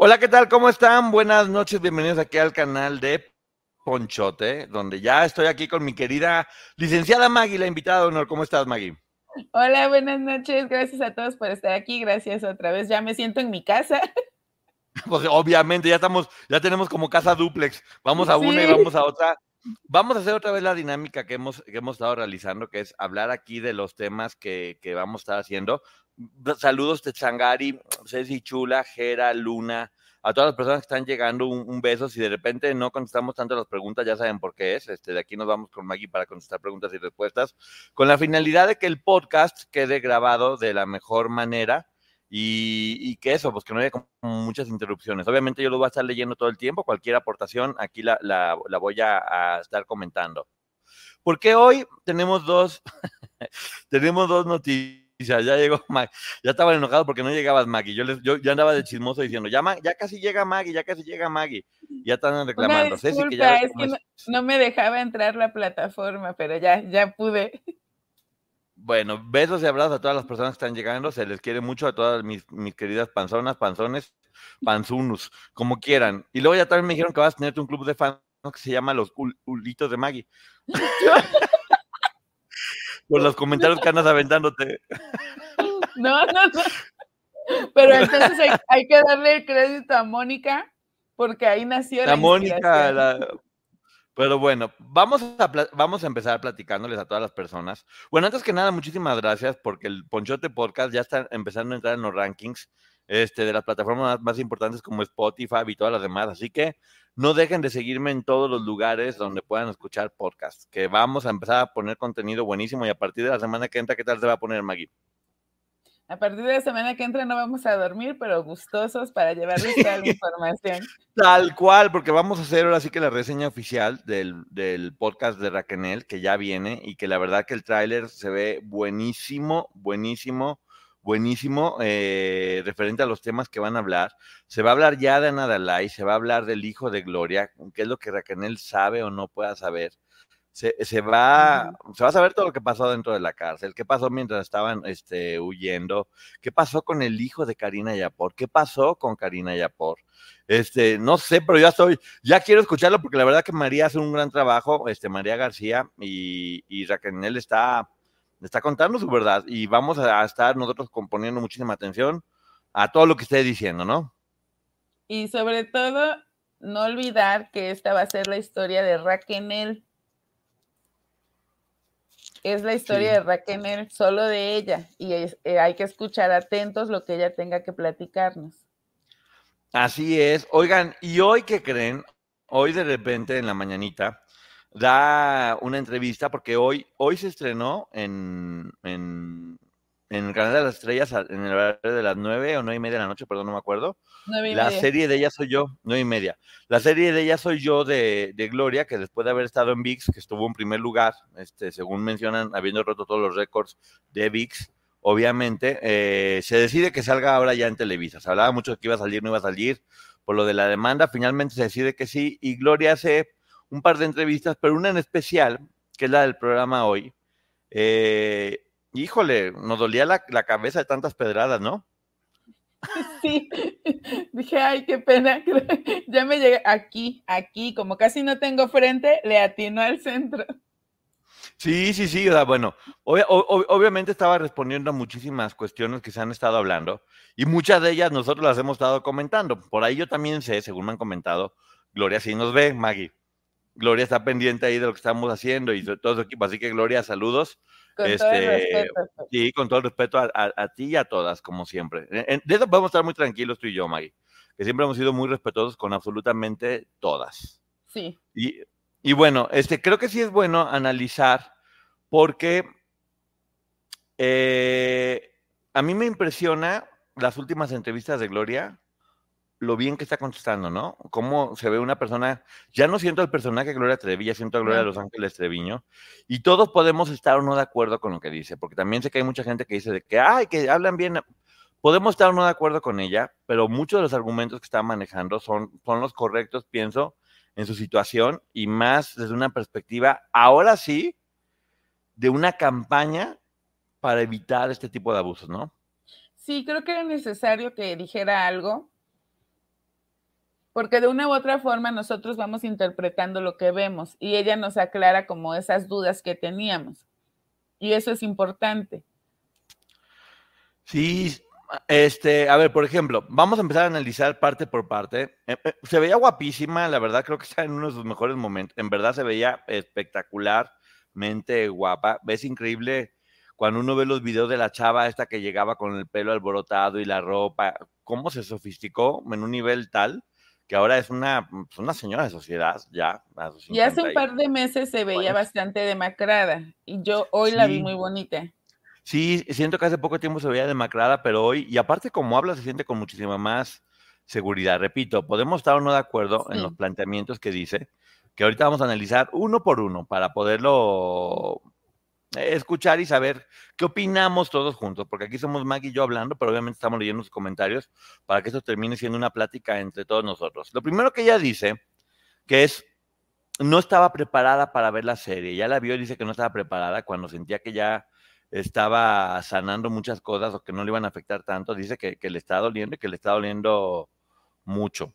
Hola, ¿qué tal? ¿Cómo están? Buenas noches, bienvenidos aquí al canal de Ponchote, donde ya estoy aquí con mi querida licenciada Maggie, la invitada de honor. ¿Cómo estás, Maggie? Hola, buenas noches. Gracias a todos por estar aquí. Gracias otra vez. Ya me siento en mi casa. Pues obviamente, ya estamos, ya tenemos como casa duplex. Vamos a una y vamos a otra. Vamos a hacer otra vez la dinámica que hemos, que hemos estado realizando, que es hablar aquí de los temas que, que vamos a estar haciendo. Saludos de Changari, Ceci Chula, Jera, Luna, a todas las personas que están llegando, un, beso. Si de repente no contestamos tanto las preguntas, ya saben por qué es. Este, de aquí nos vamos con Maggie para contestar preguntas y respuestas, con la finalidad de que el podcast quede grabado de la mejor manera y, que eso, pues que no haya muchas interrupciones. Obviamente yo lo voy a estar leyendo todo el tiempo, cualquier aportación aquí la, la, voy a, a estar comentando. Porque hoy tenemos dos, tenemos dos noticias ya llegó Maggie. Ya estaban enojados porque no llegabas, Maggie. Yo, les, yo ya andaba de chismoso diciendo, ya, ya casi llega Maggie, ya casi llega Maggie. Ya están reclamando. es que no, me dejaba entrar la plataforma, pero ya, ya pude. Bueno, besos y abrazos a todas las personas que están llegando. Se les quiere mucho a todas mis, mis queridas panzonas, panzones, panzunus, como quieran. Y luego ya también me dijeron que vas a tener un club de fans que se llama Los Ulitos de Maggie. Por los comentarios que andas aventándote. No, no, no. Pero entonces hay, que darle el crédito a Mónica, porque ahí nació la, la Mónica. Pero bueno, vamos a, vamos a empezar platicándoles a todas las personas. Bueno, antes que nada, muchísimas gracias porque el Ponchote Podcast ya está empezando a entrar en los rankings este, de las plataformas más importantes como Spotify y todas las demás. Así que no dejen de seguirme en todos los lugares donde puedan escuchar podcasts, que vamos a empezar a poner contenido buenísimo y a partir de la semana que entra, ¿qué tal se va a poner Maggie? A partir de la semana que entra no vamos a dormir, pero gustosos para llevarles toda la información. Tal cual, porque vamos a hacer ahora sí que la reseña oficial del, del podcast de Raquel, que ya viene y que la verdad que el tráiler se ve buenísimo, buenísimo buenísimo eh, referente a los temas que van a hablar. Se va a hablar ya de Nadalai, se va a hablar del hijo de Gloria, qué es lo que Raquel sabe o no pueda saber. Se, va, se va a saber todo lo que pasó dentro de la cárcel, qué pasó mientras estaban este, huyendo, qué pasó con el hijo de Karina Yapor, qué pasó con Karina Yapor. Este, no sé, pero ya estoy, ya quiero escucharlo porque la verdad que María hace un gran trabajo, este, María García y, y Raquel está está contando su verdad y vamos a estar nosotros componiendo muchísima atención a todo lo que esté diciendo, ¿no? Y sobre todo, no olvidar que esta va a ser la historia de Raquel. Es la historia de Raquel, solo de ella, y eh, hay que escuchar atentos lo que ella tenga que platicarnos. Así es. Oigan, ¿y hoy qué creen? Hoy de repente en la mañanita da una entrevista porque hoy, hoy se estrenó en, en, el canal de las estrellas en el horario de las nueve o nueve y media de la noche, perdón, no me acuerdo. la serie de ella soy yo, nueve y media. La serie de ella soy yo de, de, Gloria, que después de haber estado en VIX, que estuvo en primer lugar, este, según mencionan, habiendo roto todos los récords de VIX, obviamente, eh, se decide que salga ahora ya en Televisa. Se hablaba mucho de que iba a salir, no iba a salir, por lo de la demanda, finalmente se decide que sí, y Gloria hace un par de entrevistas, pero una en especial, que es la del programa hoy. Eh, híjole, nos dolía la, cabeza de tantas pedradas, ¿no? Sí, dije, ay, qué pena. Ya me llegué aquí, aquí, como casi no tengo frente, le atino al centro. Sí, sí, sí, o sea, bueno, obviamente estaba respondiendo a muchísimas cuestiones que se han estado hablando y muchas de ellas nosotros las hemos estado comentando. Por ahí yo también sé, según me han comentado, Gloria sí nos ve, Maggie. Gloria está pendiente ahí de lo que estamos haciendo y de todo su equipo, así que Gloria, saludos. Con todo el Este, respeto. sí, con todo el respeto a, a- a ti y a todas, como siempre. En- De eso podemos estar muy tranquilos tú y yo, Maggie, que siempre hemos sido muy respetuosos con absolutamente todas. Sí, Y, y bueno, este, creo que sí es bueno analizar porque eh, a mí me impresiona las últimas entrevistas de Gloria, lo bien que está contestando, ¿no? Cómo se ve una persona, ya no siento el personaje Gloria Trevi, ya siento a Gloria de. Los Ángeles Treviño, y todos podemos estar o no de acuerdo con lo que dice, porque también sé que hay mucha gente que dice de que, ay, que hablan bien, podemos estar o no de acuerdo con ella, pero muchos de los argumentos que está manejando son, son los correctos, pienso, en su situación y más desde una perspectiva, ahora sí, de una campaña para evitar este tipo de abusos, ¿no? sí, creo que era necesario que dijera algo, porque de una u otra forma nosotros vamos interpretando lo que vemos y ella nos aclara como esas dudas que teníamos. Y eso es importante. Sí, este, a ver, por ejemplo, vamos a empezar a analizar parte por parte. Eh, eh, Se veía guapísima, la verdad, creo que está en uno de sus mejores momentos. En verdad se veía espectacularmente guapa. Ves increíble cuando uno ve los videos de la chava esta que llegaba con el pelo alborotado y la ropa, cómo se sofisticó en un nivel tal que ahora es una, pues, una señora de sociedad ya. Y hace 50 un par de meses se veía años. bastante demacrada y yo hoy la vi muy bonita. Sí, siento que hace poco tiempo se veía demacrada, pero hoy, y aparte como habla, se siente con muchísima más seguridad. Repito, podemos estar o no de acuerdo en los planteamientos que dice, que ahorita vamos a analizar uno por uno para poderlo escuchar y saber qué opinamos todos juntos, porque aquí somos Maggie y yo hablando, pero obviamente estamos leyendo sus comentarios para que esto termine siendo una plática entre todos nosotros. Lo primero que ella dice, que es, no estaba preparada para ver la serie, ya la vio y dice que no estaba preparada cuando sentía que ya estaba sanando muchas cosas o que no le iban a afectar tanto, dice que, que le está doliendo y que le está doliendo mucho.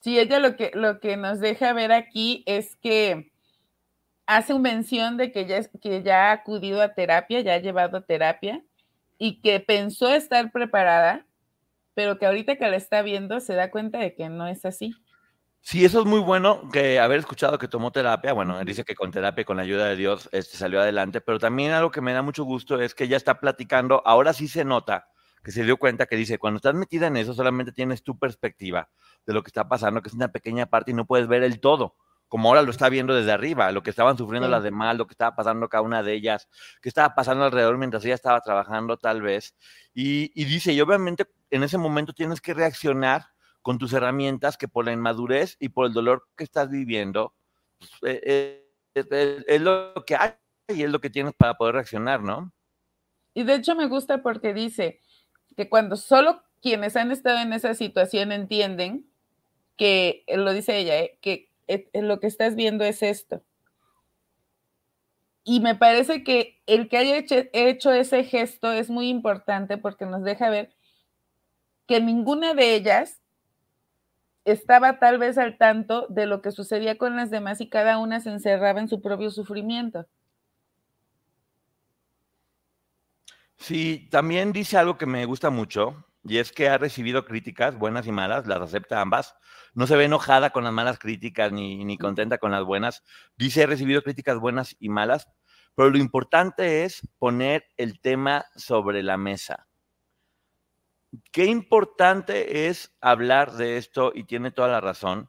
Sí, ella lo que, lo que nos deja ver aquí es que hace un mención de que ya, que ya ha acudido a terapia, ya ha llevado a terapia y que pensó estar preparada, pero que ahorita que la está viendo se da cuenta de que no es así. Sí, eso es muy bueno que haber escuchado que tomó terapia. Bueno, él dice que con terapia y con la ayuda de Dios este, salió adelante, pero también algo que me da mucho gusto es que ella está platicando. Ahora sí se nota que se dio cuenta que dice, cuando estás metida en eso, solamente tienes tu perspectiva de lo que está pasando, que es una pequeña parte y no puedes ver el todo, como ahora lo está viendo desde arriba, lo que estaban sufriendo Sí. las demás, lo que estaba pasando cada una de ellas, que estaba pasando alrededor mientras ella estaba trabajando tal vez. Y, y dice, y obviamente en ese momento tienes que reaccionar con tus herramientas que por la inmadurez y por el dolor que estás viviendo, pues, eh, eh, es- es lo que hay y es lo que tienes para poder reaccionar, ¿no? Y de hecho me gusta porque dice que cuando solo quienes han estado en esa situación entienden que, eh, lo dice ella, eh, que eh, lo que estás viendo es esto. Y me parece que el que haya hecho ese gesto es muy importante porque nos deja ver que ninguna de ellas estaba tal vez al tanto de lo que sucedía con las demás y cada una se encerraba en su propio sufrimiento. Sí, también dice algo que me gusta mucho, y es que ha recibido críticas, buenas y malas, las acepta ambas. No se ve enojada con las malas críticas ni, ni contenta con las buenas. Dice, he recibido críticas buenas y malas, pero lo importante es poner el tema sobre la mesa. Qué importante es hablar de esto y tiene toda la razón.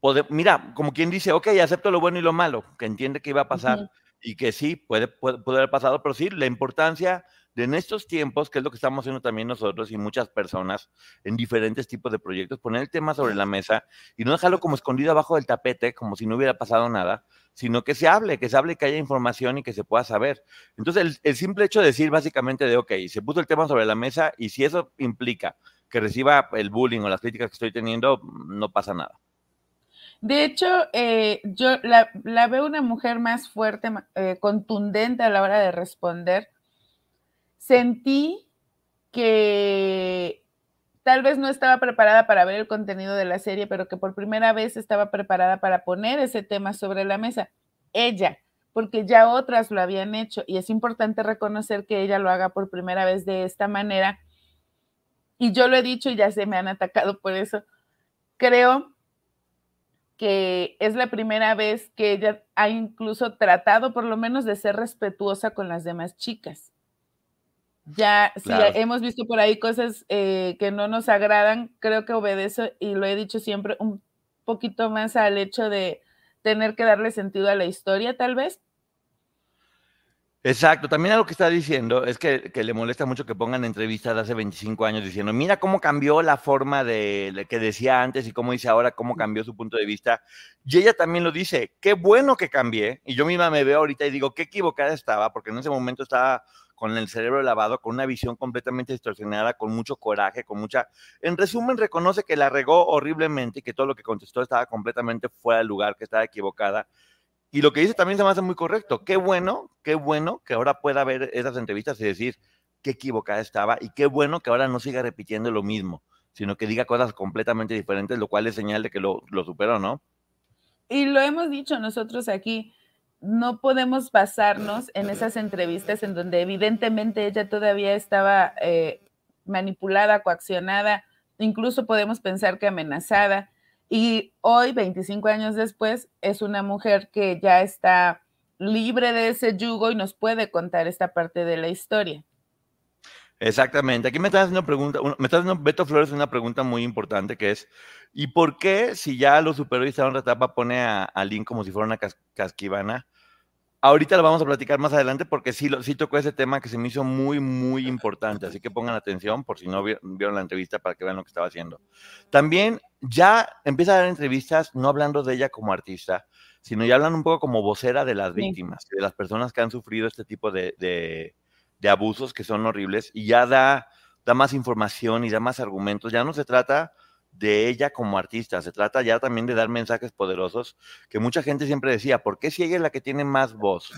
Pode- mira, como quien dice, ok, acepto lo bueno y lo malo, que entiende que iba a pasar. Y que sí, puede, puede, puede haber pasado, pero sí, la importancia de en estos tiempos, que es lo que estamos haciendo también nosotros y muchas personas en diferentes tipos de proyectos, poner el tema sobre la mesa y no dejarlo como escondido abajo del tapete, como si no hubiera pasado nada, sino que se hable, que se hable, que haya información y que se pueda saber. Entonces, el, el simple hecho de decir básicamente de, ok, se puso el tema sobre la mesa y si eso implica que reciba el bullying o las críticas que estoy teniendo, no pasa nada. De hecho, eh, yo la, veo una mujer más fuerte, eh, contundente a la hora de responder. Sentí que tal vez no estaba preparada para ver el contenido de la serie, pero que por primera vez estaba preparada para poner ese tema sobre la mesa. Ella, porque ya otras lo habían hecho y es importante reconocer que ella lo haga por primera vez de esta manera. Y yo lo he dicho y ya se me han atacado por eso. Creo que es la primera vez que ella ha incluso tratado por lo menos de ser respetuosa con las demás chicas. Ya, claro. si hemos visto por ahí cosas eh, que no nos agradan, creo que obedece, y lo he dicho siempre, un poquito más al hecho de tener que darle sentido a la historia, tal vez, Exacto, también algo que está diciendo es que, que, le molesta mucho que pongan entrevistas de hace 25 años diciendo, mira cómo cambió la forma de que decía antes y cómo dice ahora, cómo cambió su punto de vista. Y ella también lo dice, qué bueno que cambié. Y yo misma me veo ahorita y digo, qué equivocada estaba, porque en ese momento estaba con el cerebro lavado, con una visión completamente distorsionada, con mucho coraje, con mucha... En resumen, reconoce que la regó horriblemente y que todo lo que contestó estaba completamente fuera del lugar, que estaba equivocada y lo que dice también se me hace muy correcto. Qué bueno, qué bueno que ahora pueda ver esas entrevistas y decir qué equivocada estaba y qué bueno que ahora no siga repitiendo lo mismo, sino que diga cosas completamente diferentes, lo cual es señal de que lo, lo superó, ¿no? Y lo hemos dicho nosotros aquí, no podemos basarnos en esas entrevistas en donde evidentemente ella todavía estaba eh, manipulada, coaccionada, incluso podemos pensar que amenazada y hoy, 25 años después, es una mujer que ya está libre de ese yugo y nos puede contar esta parte de la historia. Exactamente. Aquí me está haciendo pregunta, me está haciendo Beto Flores una pregunta muy importante que es, ¿y por qué si ya lo superó y está en otra etapa pone a, a como si fuera una cas casquivana? Ahorita lo vamos a platicar más adelante porque sí, sí tocó ese tema que se me hizo muy, muy importante. Así que pongan atención por si no vieron la entrevista para que vean lo que estaba haciendo. También ya empieza a dar entrevistas no hablando de ella como artista, sino ya hablan un poco como vocera de las víctimas, de las personas que han sufrido este tipo de, de, de abusos que son horribles y ya da, da más información y da más argumentos. Ya no se trata de ella como artista, se trata ya también de dar mensajes poderosos que mucha gente siempre decía, ¿por qué si ella es la que tiene más voz?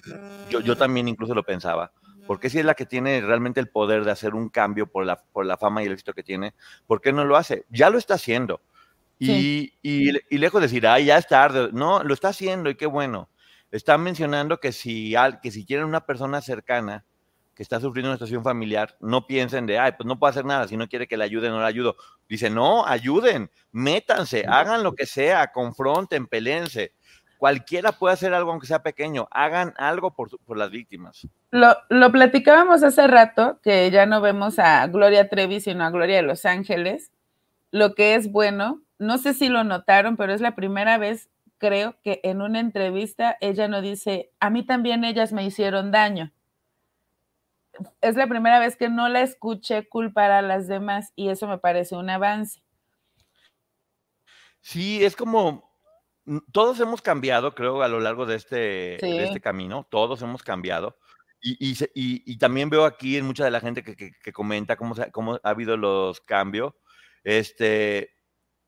Yo, yo también incluso lo pensaba. ¿Por qué si es la que tiene realmente el poder de hacer un cambio por la, por la fama y el éxito que tiene? ¿Por qué no lo hace? Ya lo está haciendo. Y, y, lejos de decir, ay, ya es tarde, no, lo está haciendo y qué bueno. Están mencionando que si, que si quieren una persona cercana que está sufriendo una situación familiar, no piensen de, ay, pues no puedo hacer nada, si no quiere que le ayuden, no le ayudo. Dice, no, ayuden, métanse, hagan lo que sea, confronten, peleense. Cualquiera puede hacer algo, aunque sea pequeño, hagan algo por, por las víctimas. Lo, lo, platicábamos hace rato, que ya no vemos a Gloria Trevi, sino a Gloria de Los Ángeles. Lo que es bueno, no sé si lo notaron, pero es la primera vez, creo, que en una entrevista ella no dice, a mí también ellas me hicieron daño es la primera vez que no la escuché culpar a las demás y eso me parece un avance. Sí, es como mm, todos hemos cambiado, creo, a lo largo de este, sí. de este camino, todos hemos cambiado. Y, y, y, también veo aquí en mucha de la gente que, que, que comenta cómo, se, cómo ha habido los cambios. Este,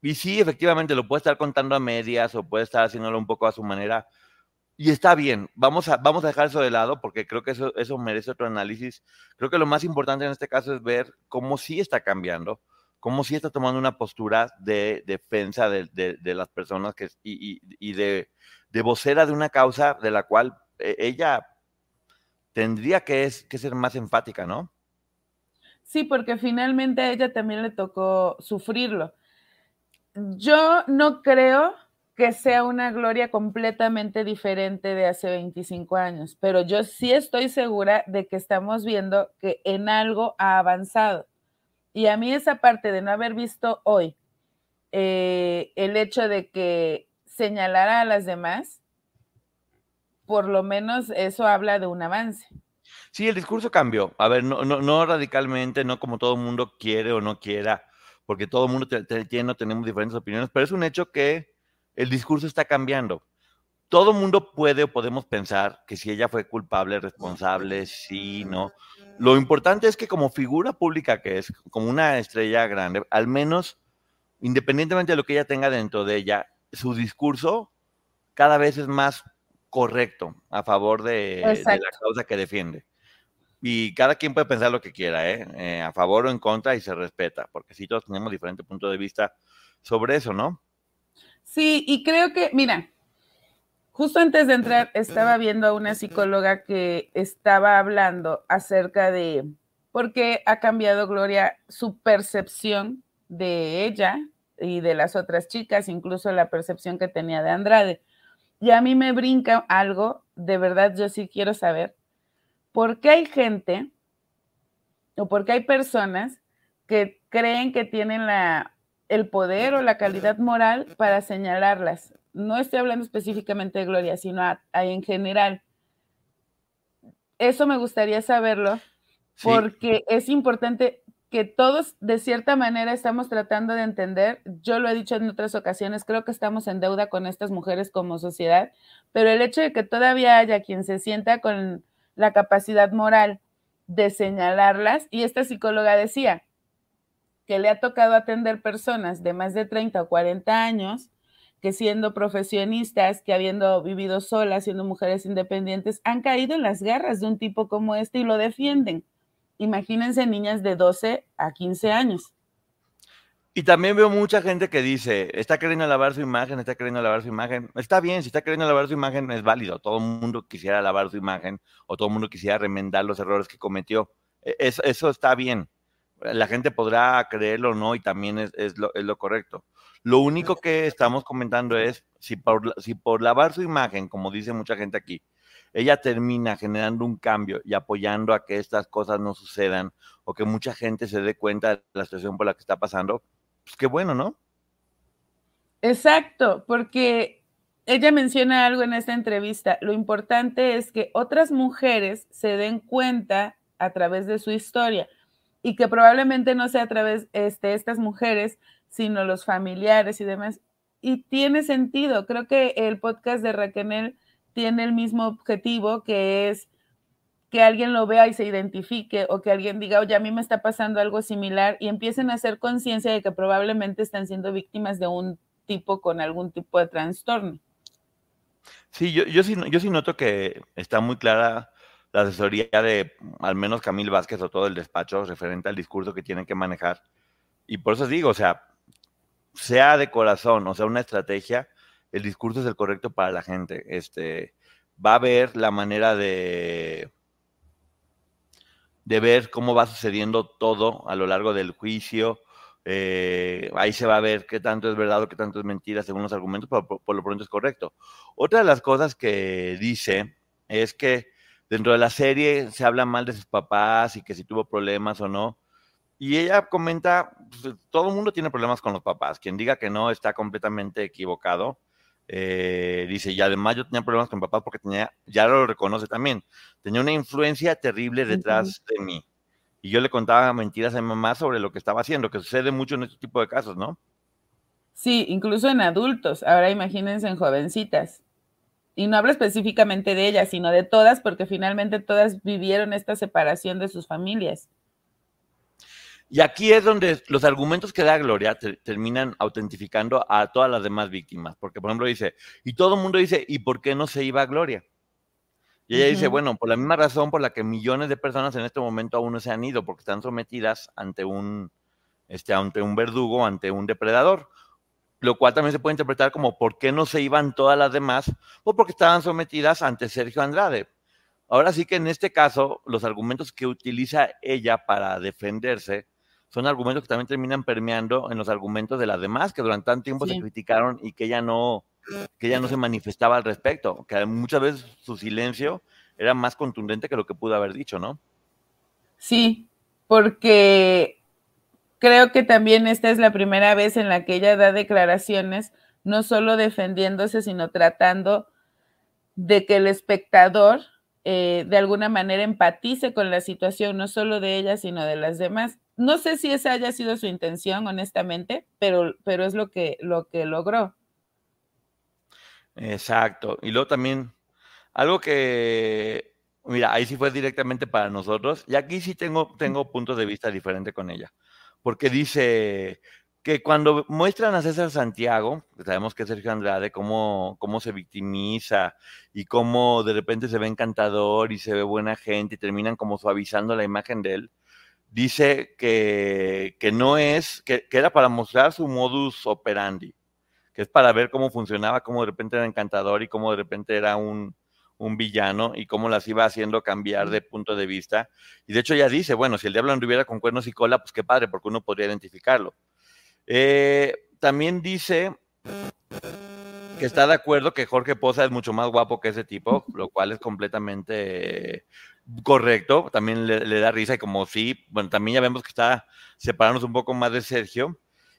y sí, efectivamente, lo puede estar contando a medias o puede estar haciéndolo un poco a su manera, y está bien, vamos a, vamos a dejar eso de lado porque creo que eso, eso merece otro análisis. Creo que lo más importante en este caso es ver cómo sí está cambiando, cómo sí está tomando una postura de defensa de, de, las personas que, y, y, y de, de, vocera de una causa de la cual eh, ella tendría que, es, que ser más enfática, ¿no? Sí, porque finalmente a ella también le tocó sufrirlo. Yo no creo que sea una gloria completamente diferente de hace 25 años, pero yo sí estoy segura de que estamos viendo que en algo ha avanzado. Y a mí esa parte de no haber visto hoy eh, el hecho de que señalara a las demás, por lo menos eso habla de un avance. Sí, el discurso cambió. A ver, no, no, radicalmente, no como todo el mundo quiere o no quiera, porque todo el mundo tiene, tenemos diferentes opiniones, pero es un hecho que el discurso está cambiando. Todo mundo puede o podemos pensar que si ella fue culpable, responsable, sí, no. Lo importante es que como figura pública que es, como una estrella grande, al menos, independientemente de lo que ella tenga dentro de ella, su discurso cada vez es más correcto a favor de, la causa que defiende. Y cada quien puede pensar lo que quiera, ¿eh? ¿eh? a favor o en contra y se respeta, porque sí todos tenemos diferentes puntos de vista sobre eso, ¿no? Sí, y creo que, mira, justo antes de entrar estaba viendo a una psicóloga que estaba hablando acerca de por qué ha cambiado Gloria su percepción de ella y de las otras chicas, incluso la percepción que tenía de Andrade. Y a mí me brinca algo, de verdad yo sí quiero saber, ¿por qué hay gente o por qué hay personas que creen que tienen la, el poder o la calidad moral para señalarlas? No estoy hablando específicamente de Gloria, sino en general. Eso me gustaría saberlo porque es importante que todos de cierta manera estamos tratando de entender, yo lo he dicho en otras ocasiones, creo que estamos en deuda con estas mujeres como sociedad, pero el hecho de que todavía haya quien se sienta con la capacidad moral de señalarlas, y esta psicóloga decía que le ha tocado atender personas de más de 30 o 40 años, que siendo profesionistas, que habiendo vivido solas, siendo mujeres independientes, han caído en las garras de un tipo como este y lo defienden imagínense niñas de 12 a 15 años. Y también veo mucha gente que dice, está queriendo lavar su imagen, está queriendo lavar su imagen. Está bien, si está queriendo lavar su imagen es válido. Todo el mundo quisiera lavar su imagen o todo el mundo quisiera remendar los errores que cometió. E, eso, está bien. La gente podrá creerlo o no y también es, lo, es lo, correcto. Lo único que estamos comentando es si por, si por lavar su imagen, como dice mucha gente aquí, ella termina generando un cambio y apoyando a que estas cosas no sucedan o que mucha gente se dé cuenta de la situación por la que está pasando, pues qué bueno, ¿no? Exacto, porque ella menciona algo en esta entrevista. Lo importante es que otras mujeres se den cuenta a través de su historia y que probablemente no sea a través de este, estas mujeres, sino los familiares y demás. Y tiene sentido. Creo que el podcast de Raquel tiene el mismo objetivo, que es que alguien lo vea y se identifique o que alguien diga, oye, a mí me está pasando algo similar y empiecen a hacer conciencia de que probablemente están siendo víctimas de un tipo con algún tipo de trastorno. Sí, yo, yo, sí, yo sí noto que está muy clara la asesoría de al menos Camil Vázquez o todo el despacho referente al discurso que tienen que manejar. Y por eso digo, o sea, sea de corazón, o sea, una estrategia, el discurso es el correcto para la gente. Este, va a ver la manera de, de ver cómo va sucediendo todo a lo largo del juicio. Eh, ahí se va a ver qué tanto es verdad o qué tanto es mentira según los argumentos, pero por, lo pronto es correcto. Otra de las cosas que dice es que dentro de la serie se habla mal de sus papás y que si tuvo problemas o no. Y ella comenta, pues, todo el mundo tiene problemas con los papás. Quien diga que no está completamente equivocado. Eh, dice, y además yo tenía problemas con mi papá porque tenía, ya lo reconoce también, tenía una influencia terrible detrás de mí. Y yo le contaba mentiras a mi mamá sobre lo que estaba haciendo, que sucede mucho en este tipo de casos, ¿no? Sí, incluso en adultos. Ahora imagínense en jovencitas. Y no hablo específicamente de ellas, sino de todas, porque finalmente todas vivieron esta separación de sus familias. Y aquí es donde los argumentos que da Gloria terminan autentificando a todas las demás víctimas. Porque, por ejemplo, dice, y todo el mundo dice, ¿y por qué no se iba a Gloria? Y ella dice, bueno, por la misma razón por la que millones de personas en este momento aún no se han ido, porque están sometidas ante un, este, ante un verdugo, ante un depredador. Lo cual también se puede interpretar como, ¿por qué no se iban todas las demás? Pues porque estaban sometidas ante Sergio Andrade. Ahora sí que en este caso, los argumentos que utiliza ella para defenderse son argumentos que también terminan permeando en los argumentos de las demás que durante tanto tiempo se criticaron y que ella no que ella no se manifestaba al respecto, que muchas veces su silencio era más contundente que lo que pudo haber dicho, ¿no? Sí, porque creo que también esta es la primera vez en la que ella da declaraciones, no solo defendiéndose, sino tratando de que el espectador eh, de alguna manera empatice con la situación, no solo de ella, sino de las demás. No sé si esa haya sido su intención, honestamente, pero, pero es lo que, lo que logró. Exacto. Y luego también, algo que, mira, ahí sí fue directamente para nosotros, y aquí sí tengo, tengo puntos de vista diferentes con ella, porque dice que cuando muestran a César Santiago, sabemos que Sergio Andrade, cómo, cómo se victimiza y cómo de repente se ve encantador y se ve buena gente y terminan como suavizando la imagen de él, dice que, que no es, que, que era para mostrar su modus operandi que es para ver cómo funcionaba, cómo de repente era encantador y cómo de repente era un, villano y cómo las iba haciendo cambiar de punto de vista. Y de hecho ya dice, bueno, si el diablo anduviera con cuernos y cola, pues qué padre, porque uno podría identificarlo. Eh, también dice que está de acuerdo que Jorge Poza es mucho más guapo que ese tipo, lo cual es completamente correcto. También le, le da risa y como sí, bueno, también ya vemos que está separándonos un poco más de Sergio.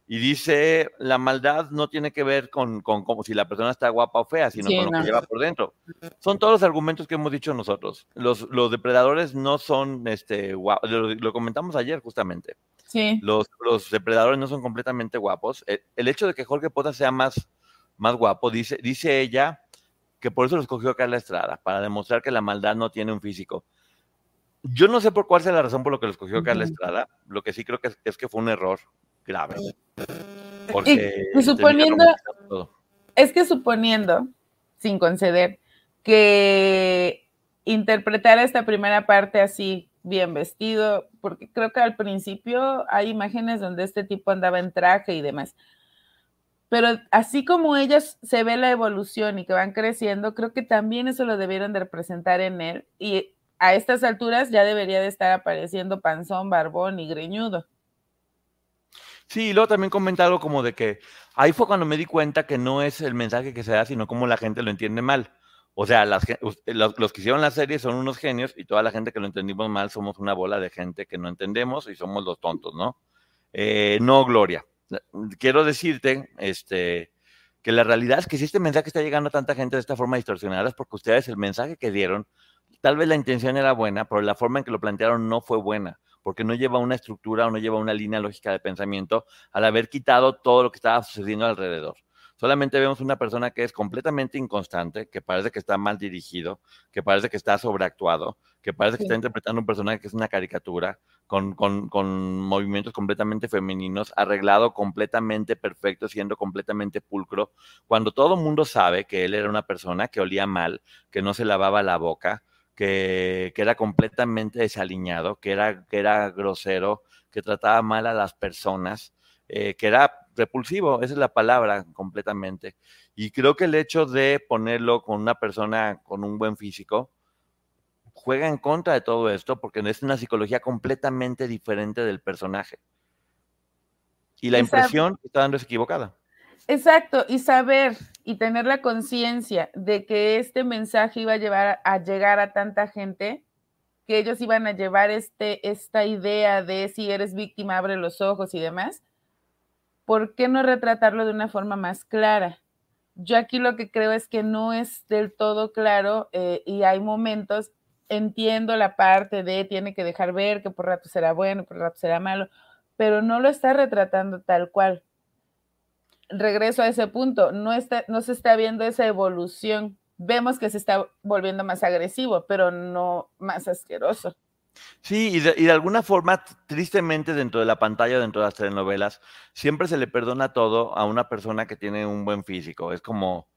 Y dice, la maldad no tiene que ver con, con, si la persona está guapa o fea, sino con lo que lleva por dentro. Son todos los argumentos que hemos dicho nosotros. Los, los depredadores no son, este, guapos, lo, comentamos ayer justamente. Sí. Los, los depredadores no son completamente guapos. El, hecho de que Jorge Pota sea más, más guapo, dice, dice ella que por eso lo escogió Carla Estrada, para demostrar que la maldad no tiene un físico. Yo no sé por cuál sea la razón por lo que lo escogió Carla Estrada. Lo que sí creo que es que fue un error grave. Porque y, suponiendo, es que suponiendo, sin conceder, que interpretar esta primera parte así, bien vestido, porque creo que al principio hay imágenes donde este tipo andaba en traje y demás. Pero así como ellas se ve la evolución y que van creciendo, creo que también eso lo debieron de representar en él. Y a estas alturas ya debería de estar apareciendo panzón, barbón y greñudo. Sí, y luego también comenta algo como de que ahí fue cuando me di cuenta que no es el mensaje que se da, sino cómo la gente lo entiende mal. O sea, los, que hicieron la serie son unos genios y toda la gente que lo entendimos mal somos una bola de gente que no entendemos y somos los tontos, ¿no? Eh, no, Gloria. Quiero decirte este, que la realidad es que si este mensaje está llegando a tanta gente de esta forma distorsionada es porque ustedes el mensaje que dieron, tal vez la intención era buena, pero la forma en que lo plantearon no fue buena porque no lleva una estructura o no lleva una línea lógica de pensamiento al haber quitado todo lo que estaba sucediendo alrededor. Solamente vemos una persona que es completamente inconstante, que parece que está mal dirigido, que parece que está sobreactuado, que parece que está interpretando un personaje que es una caricatura, con, con, con, movimientos completamente femeninos, arreglado completamente perfecto, siendo completamente pulcro, cuando todo el mundo sabe que él era una persona que olía mal, que no se lavaba la boca, que, era completamente desaliñado, que era, que era grosero, que trataba mal a las personas, eh, que era repulsivo, esa es la palabra completamente. Y creo que el hecho de ponerlo con una persona con un buen físico juega en contra de todo esto porque es una psicología completamente diferente del personaje. Y la impresión que está dando es equivocada. Exacto, y saber y tener la conciencia de que este mensaje iba a llevar a llegar a tanta gente, que ellos iban a llevar este, esta idea de si eres víctima, abre los ojos y demás, ¿por qué no retratarlo de una forma más clara? Yo aquí lo que creo es que no es del todo claro eh, y hay momentos, entiendo la parte de tiene que dejar ver que por rato será bueno, por rato será malo, pero no lo está retratando tal cual regreso a ese punto, no, está, no se está viendo esa evolución. Vemos que se está volviendo más agresivo, pero no más asqueroso. Sí, y de, alguna forma, tristemente, dentro de la pantalla, dentro de las telenovelas, siempre se le perdona todo a una persona que tiene un buen físico. Es como,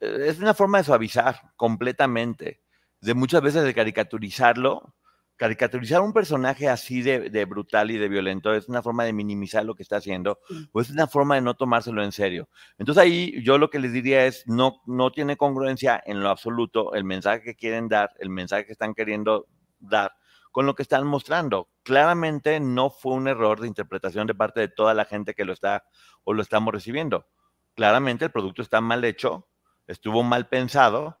eh, es una forma de suavizar completamente, de muchas veces de caricaturizarlo caricaturizar un personaje así de, brutal y de violento es una forma de minimizar lo que está haciendo o es una forma de no tomárselo en serio. Entonces ahí yo lo que les diría es, no, no tiene congruencia en lo absoluto el mensaje que quieren dar, el mensaje que están queriendo dar con lo que están mostrando. Claramente no fue un error de interpretación de parte de toda la gente que lo está o lo estamos recibiendo. Claramente el producto está mal hecho, estuvo mal pensado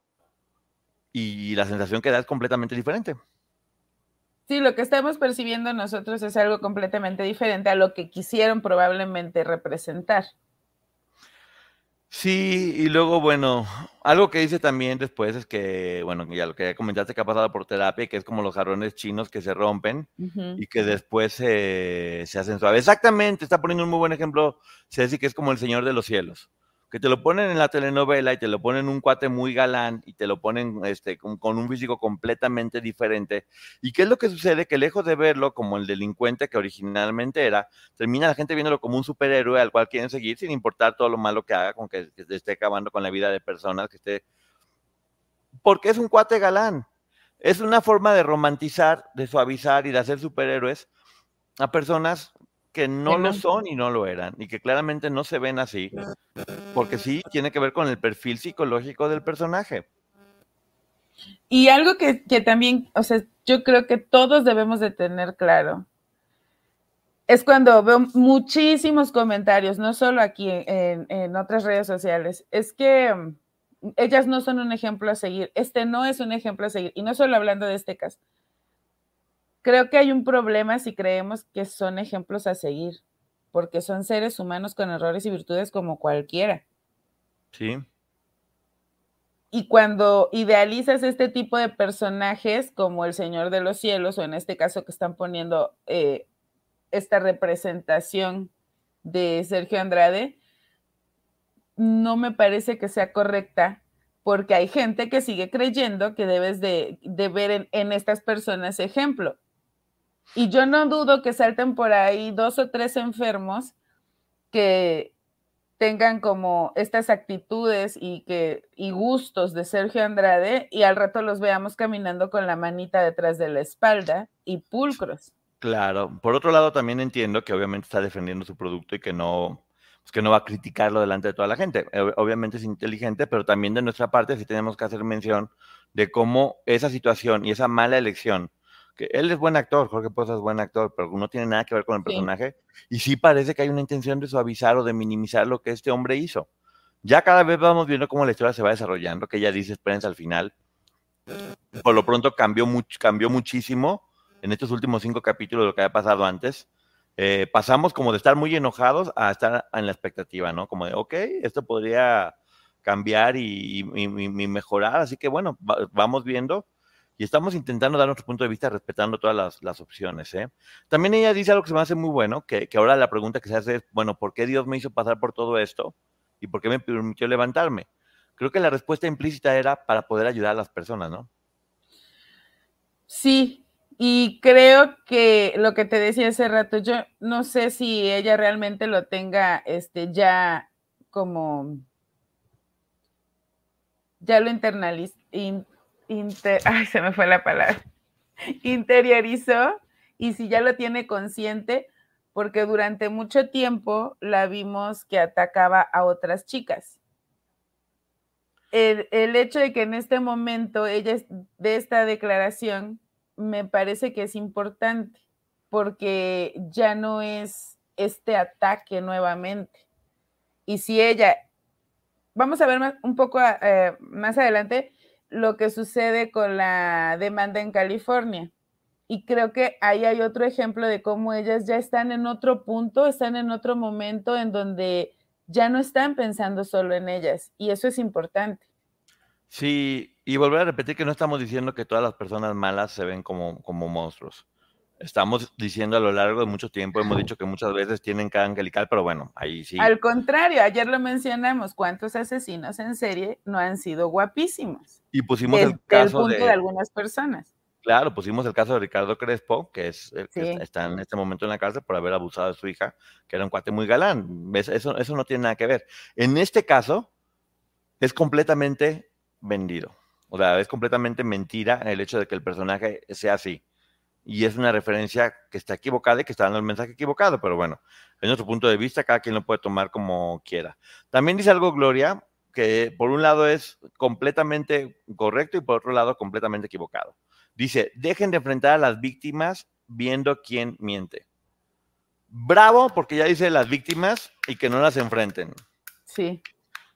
y la sensación que da es completamente diferente. Sí, lo que estamos percibiendo nosotros es algo completamente diferente a lo que quisieron probablemente representar. Sí, y luego, bueno, algo que dice también después es que, bueno, ya lo que ya comentaste que ha pasado por terapia, que es como los jarrones chinos que se rompen y que después se, se hacen suaves. Exactamente, está poniendo un muy buen ejemplo, Ceci, que es como el Señor de los Cielos que te lo ponen en la telenovela y te lo ponen un cuate muy galán y te lo ponen este, con, un físico completamente diferente. ¿Y qué es lo que sucede? Que lejos de verlo como el delincuente que originalmente era, termina la gente viéndolo como un superhéroe al cual quieren seguir sin importar todo lo malo que haga, con que, que esté acabando con la vida de personas, que esté... Porque es un cuate galán. Es una forma de romantizar, de suavizar y de hacer superhéroes a personas que no lo son y no lo eran, y que claramente no se ven así, porque sí tiene que ver con el perfil psicológico del personaje. Y algo que, también, o sea, yo creo que todos debemos de tener claro, es cuando veo muchísimos comentarios, no solo aquí en, en, otras redes sociales, es que mm, ellas no son un ejemplo a seguir, este no es un ejemplo a seguir, y no solo hablando de este caso, Creo que hay un problema si creemos que son ejemplos a seguir, porque son seres humanos con errores y virtudes como cualquiera. Sí. Y cuando idealizas este tipo de personajes como el Señor de los Cielos, o en este caso que están poniendo eh, esta representación de Sergio Andrade, no me parece que sea correcta porque hay gente que sigue creyendo que debes de, ver en, estas personas ejemplo. Y yo no dudo que salten por ahí dos o tres enfermos que tengan como estas actitudes y que y gustos de Sergio Andrade y al rato los veamos caminando con la manita detrás de la espalda y pulcros. Claro, por otro lado también entiendo que obviamente está defendiendo su producto y que no pues que no va a criticarlo delante de toda la gente. Obviamente es inteligente, pero también de nuestra parte sí tenemos que hacer mención de cómo esa situación y esa mala elección que él es buen actor, Jorge Poza es buen actor, pero no tiene nada que ver con el personaje. Y sí parece que hay una intención de suavizar o de minimizar lo que este hombre hizo. Ya cada vez vamos viendo cómo la historia se va desarrollando, que ella dice, espérense al final. Por lo pronto cambió, mucho, cambió muchísimo en estos últimos cinco capítulos de lo que había pasado antes. Eh, pasamos como de estar muy enojados a estar en la expectativa, ¿no? Como de, ok, esto podría cambiar y, mejorar, así que bueno, vamos viendo y estamos intentando dar nuestro punto de vista respetando todas las, opciones. ¿eh? También ella dice algo que se me hace muy bueno, que, ahora la pregunta que se hace es, bueno, ¿por qué Dios me hizo pasar por todo esto? ¿Y por qué me permitió levantarme? Creo que la respuesta implícita era para poder ayudar a las personas, ¿no? Sí, y creo que lo que te decía hace rato, yo no sé si ella realmente lo tenga este, ya como, ya lo internaliza, ay, se me fue la palabra, interiorizó y si ya lo tiene consciente, porque durante mucho tiempo la vimos que atacaba a otras chicas. El, el, hecho de que en este momento ella de esta declaración me parece que es importante porque ya no es este ataque nuevamente. Y si ella, vamos a ver más, un poco eh, más adelante, lo que sucede con la demanda en California. Y creo que ahí hay otro ejemplo de cómo ellas ya están en otro punto, están en otro momento en donde ya no están pensando solo en ellas. Y eso es importante. Sí, y volver a repetir que no estamos diciendo que todas las personas malas se ven como, como monstruos. Estamos diciendo a lo largo de mucho tiempo, hemos dicho que muchas veces tienen cara angelical, pero bueno, ahí sí. Al contrario, ayer lo mencionamos, ¿cuántos asesinos en serie no han sido guapísimos? Y pusimos el, caso de, algunas personas. Claro, pusimos el caso de Ricardo Crespo, que es el que está en este momento en la cárcel por haber abusado de su hija, que era un cuate muy galán. Eso, eso no tiene nada que ver. En este caso, es completamente vendido. O sea, es completamente mentira el hecho de que el personaje sea así y es una referencia que está equivocada y que está dando el mensaje equivocado, pero bueno, en nuestro punto de vista, cada quien lo puede tomar como quiera. También dice algo Gloria, que por un lado es completamente correcto y por otro lado completamente equivocado. Dice, dejen de enfrentar a las víctimas viendo quién miente. Bravo, porque ya dice las víctimas y que no las enfrenten. Sí.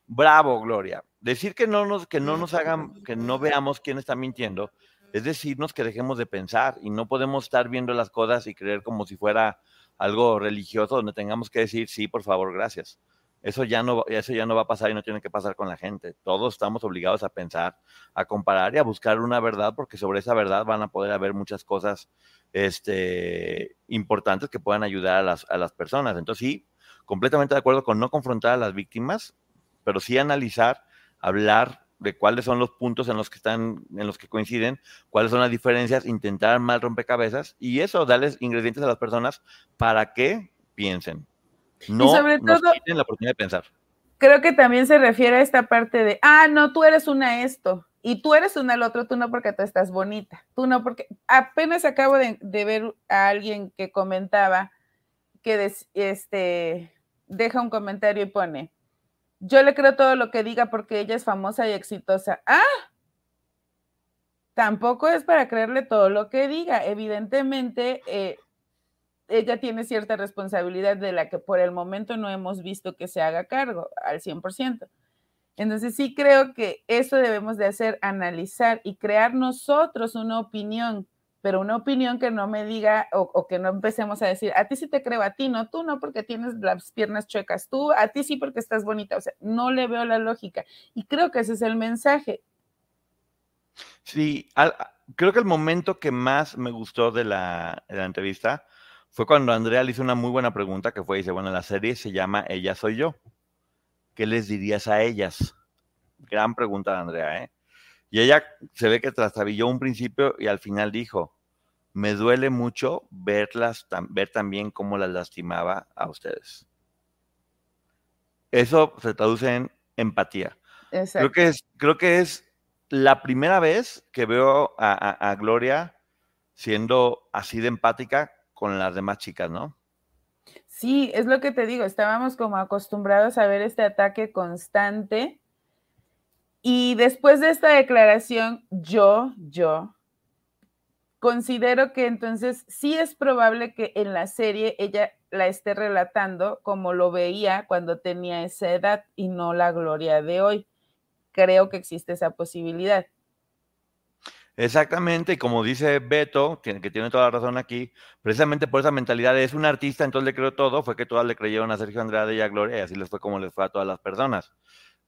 Bravo, Gloria. Decir que no nos, que no nos hagan, que no veamos quién está mintiendo, es decirnos que dejemos de pensar y no podemos estar viendo las cosas y creer como si fuera algo religioso donde tengamos que decir sí, por favor, gracias. Eso ya, no, eso ya no va a pasar y no tiene que pasar con la gente. Todos estamos obligados a pensar, a comparar y a buscar una verdad, porque sobre esa verdad van a poder haber muchas cosas este, importantes que puedan ayudar a las, a las personas. Entonces, sí, completamente de acuerdo con no confrontar a las víctimas, pero sí analizar, hablar de cuáles son los puntos en los que están, en los que coinciden, cuáles son las diferencias, intentar mal rompecabezas y eso, darles ingredientes a las personas para que piensen. No sobre nos quiten la oportunidad de pensar. Creo que también se refiere a esta parte de, ah, no, tú eres una esto, y tú eres una al otro, tú no porque tú estás bonita, tú no porque, apenas acabo de, ver a alguien que comentaba que este, deja un comentario y pone, yo le creo todo lo que diga porque ella es famosa y exitosa. Ah, tampoco es para creerle todo lo que diga. Evidentemente, eh, ella tiene cierta responsabilidad de la que por el momento no hemos visto que se haga cargo al 100%. Entonces sí creo que eso debemos de hacer, analizar y crear nosotros una opinión pero una opinión que no me diga o, que no empecemos a decir, a ti sí te creo, a ti no, tú no porque tienes las piernas chuecas, tú, a ti sí porque estás bonita, o sea, no le veo la lógica. Y creo que ese es el mensaje. Sí, creo que el momento que más me gustó de la, entrevista fue cuando Andrea le hizo una muy buena pregunta que fue, dice, bueno, la serie se llama Ella soy yo. ¿Qué les dirías a ellas? Gran pregunta de Andrea, ¿eh? Y ella se ve que trastabilló un principio y al final dijo, me duele mucho verlas, ver también cómo las lastimaba a ustedes. Eso se traduce en empatía. Creo que, es, creo que es la primera vez que veo a, a Gloria siendo así de empática con las demás chicas, ¿no? Sí, es lo que te digo, estábamos como acostumbrados a ver este ataque constante y después de esta declaración, yo, yo, considero que entonces sí es probable que en la serie ella la esté relatando como lo veía cuando tenía esa edad y no la gloria de hoy. Creo que existe esa posibilidad. Exactamente, y como dice Beto, que tiene toda la razón aquí, precisamente por esa mentalidad es un artista, entonces le creo todo, fue que todas le creyeron a Sergio Andrade y a Gloria, y así les fue como les fue a todas las personas.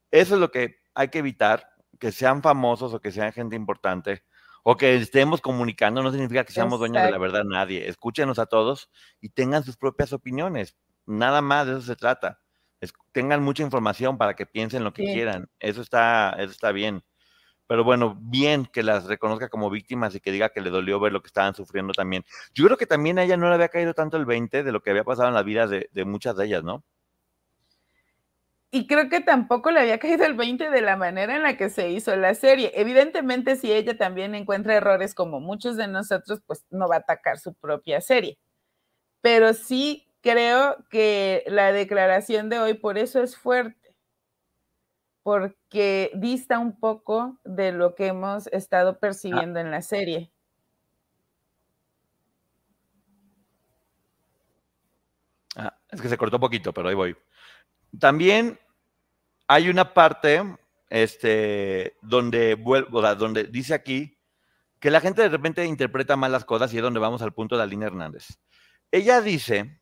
Eso es lo que hay que evitar, que sean famosos o que sean gente importante o que estemos comunicando, no significa que seamos dueños de la verdad nadie. Escúchenos a todos y tengan sus propias opiniones. Nada más de eso se trata. tengan mucha información para que piensen lo que quieran. Eso está, eso está bien. Pero bueno, bien que las reconozca como víctimas y que diga que le dolió ver lo que estaban sufriendo también. Yo creo que también a ella no le había caído tanto el 20 de lo que había pasado en la vida de muchas de ellas, ¿no? Y creo que tampoco le había caído el 20 de la manera en la que se hizo la serie. Evidentemente, si ella también encuentra errores como muchos de nosotros, pues no va a atacar su propia serie. Pero sí creo que la declaración de hoy por eso es fuerte, porque dista un poco de lo que hemos estado percibiendo en la serie. Ah, es que se cortó un poquito, pero ahí voy. También hay una parte este, donde, vuelvo, donde dice aquí que la gente de repente interpreta mal las cosas y es donde vamos al punto de Alina Hernández. Ella dice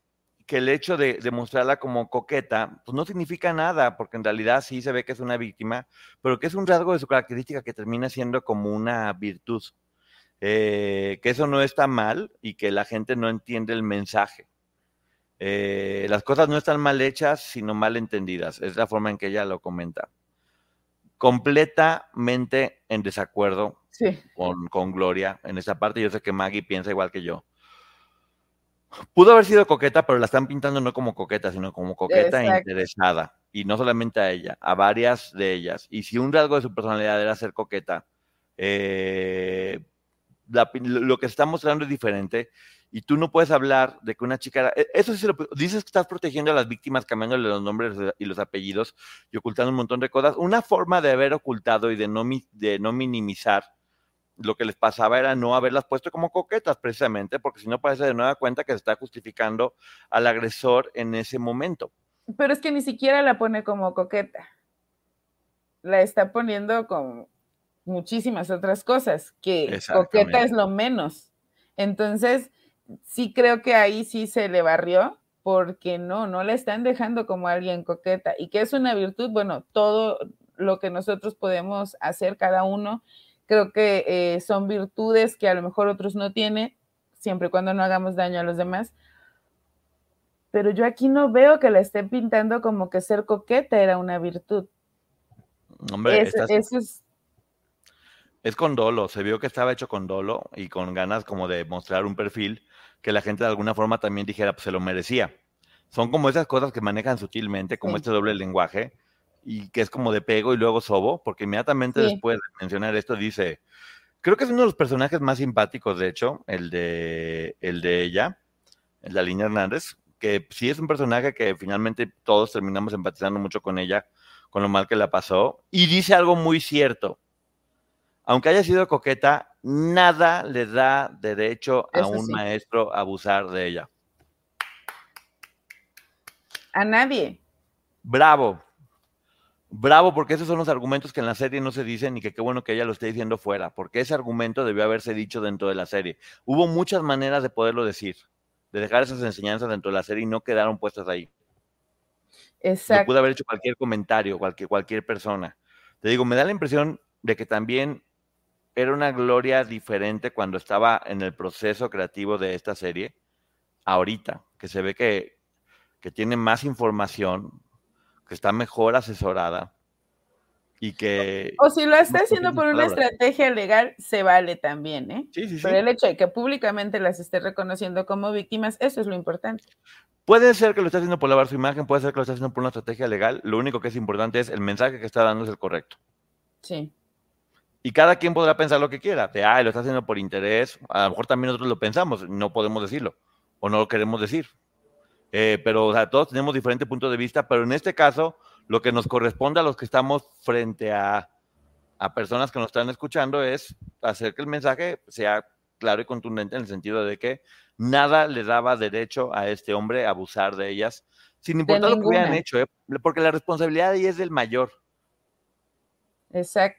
que el hecho de, mostrarla como coqueta, pues no significa nada, porque en realidad sí se ve que es una víctima, pero que es un rasgo de su característica que termina siendo como una virtud. Eh, que eso no está mal y que la gente no entiende el mensaje. Eh, las cosas no están mal hechas, sino mal entendidas. Es la forma en que ella lo comenta. Completamente en desacuerdo con, Gloria en esa parte. Yo sé que Maggie piensa igual que yo. Pudo haber sido coqueta, pero la están pintando no como coqueta, sino como coqueta e interesada. Y no solamente a ella, a varias de ellas. Y si un rasgo de su personalidad era ser coqueta, eh, lo que se está mostrando es diferente y tú no puedes hablar de que una chica, e, eso sí lo, dices que estás protegiendo a las víctimas cambiándole los nombres y los apellidos y ocultando un montón de cosas. Una forma de haber ocultado y de no, de no minimizar lo que les pasaba era no haberlas puesto como coquetas precisamente, porque si no parece de nueva cuenta que se está justificando al agresor en ese momento. Pero es que ni siquiera la pone como coqueta. La está poniendo con muchísimas otras cosas, que coqueta es lo menos. Entonces, sí creo que ahí sí se le barrió porque no, no la están dejando como alguien coqueta. ¿Y que es una virtud? Bueno, todo lo que nosotros podemos hacer cada uno, creo que eh, son virtudes que a lo mejor otros no tienen, siempre y cuando no hagamos daño a los demás. Pero yo aquí no veo que la estén pintando como que ser coqueta era una virtud. Hombre, es, es... es con dolo, se vio que estaba hecho con dolo y con ganas como de mostrar un perfil que la gente de alguna forma también dijera, pues se lo merecía. Son como esas cosas que manejan sutilmente, como este doble lenguaje, y que es como de pego y luego sobo, porque inmediatamente después de mencionar esto dice, creo que es uno de los personajes más simpáticos, de hecho, el de, el de ella, el de Aline Hernández, que sí es un personaje que finalmente todos terminamos empatizando mucho con ella, con lo mal que la pasó, y dice algo muy cierto. Aunque haya sido coqueta, nada le da derecho a un maestro a abusar de ella. A nadie. Bravo. Bravo, porque esos son los argumentos que en la serie no se dicen y que qué bueno que ella lo esté diciendo fuera, porque ese argumento debió haberse dicho dentro de la serie. Hubo muchas maneras de poderlo decir, de dejar esas enseñanzas dentro de la serie y no quedaron puestas ahí. Exacto. pudo haber hecho cualquier comentario, cualquier, cualquier persona. Te digo, me da la impresión de que también era una gloria diferente cuando estaba en el proceso creativo de esta serie, ahorita, que se ve que, que tiene más información, que está mejor asesorada y que... O si lo está haciendo por una estrategia legal, se vale también, ¿eh? Sí, sí, sí. Pero el hecho de que públicamente las esté reconociendo como víctimas, eso es lo importante. Puede ser que lo esté haciendo por lavar su imagen, puede ser que lo esté haciendo por una estrategia legal. Lo único que es importante es el mensaje que está dando es el correcto. Sí. Y cada quien podrá pensar lo que quiera. De, ah, lo está haciendo por interés. A lo mejor también nosotros lo pensamos, no podemos decirlo. O no lo queremos decir. Eh, pero o sea, todos tenemos diferentes puntos de vista, pero en este caso, lo que nos corresponde a los que estamos frente a, a personas que nos están escuchando es hacer que el mensaje sea claro y contundente en el sentido de que nada le daba derecho a este hombre a abusar de ellas, sin importar lo que hubieran hecho, ¿eh? porque la responsabilidad ahí es del mayor. Exacto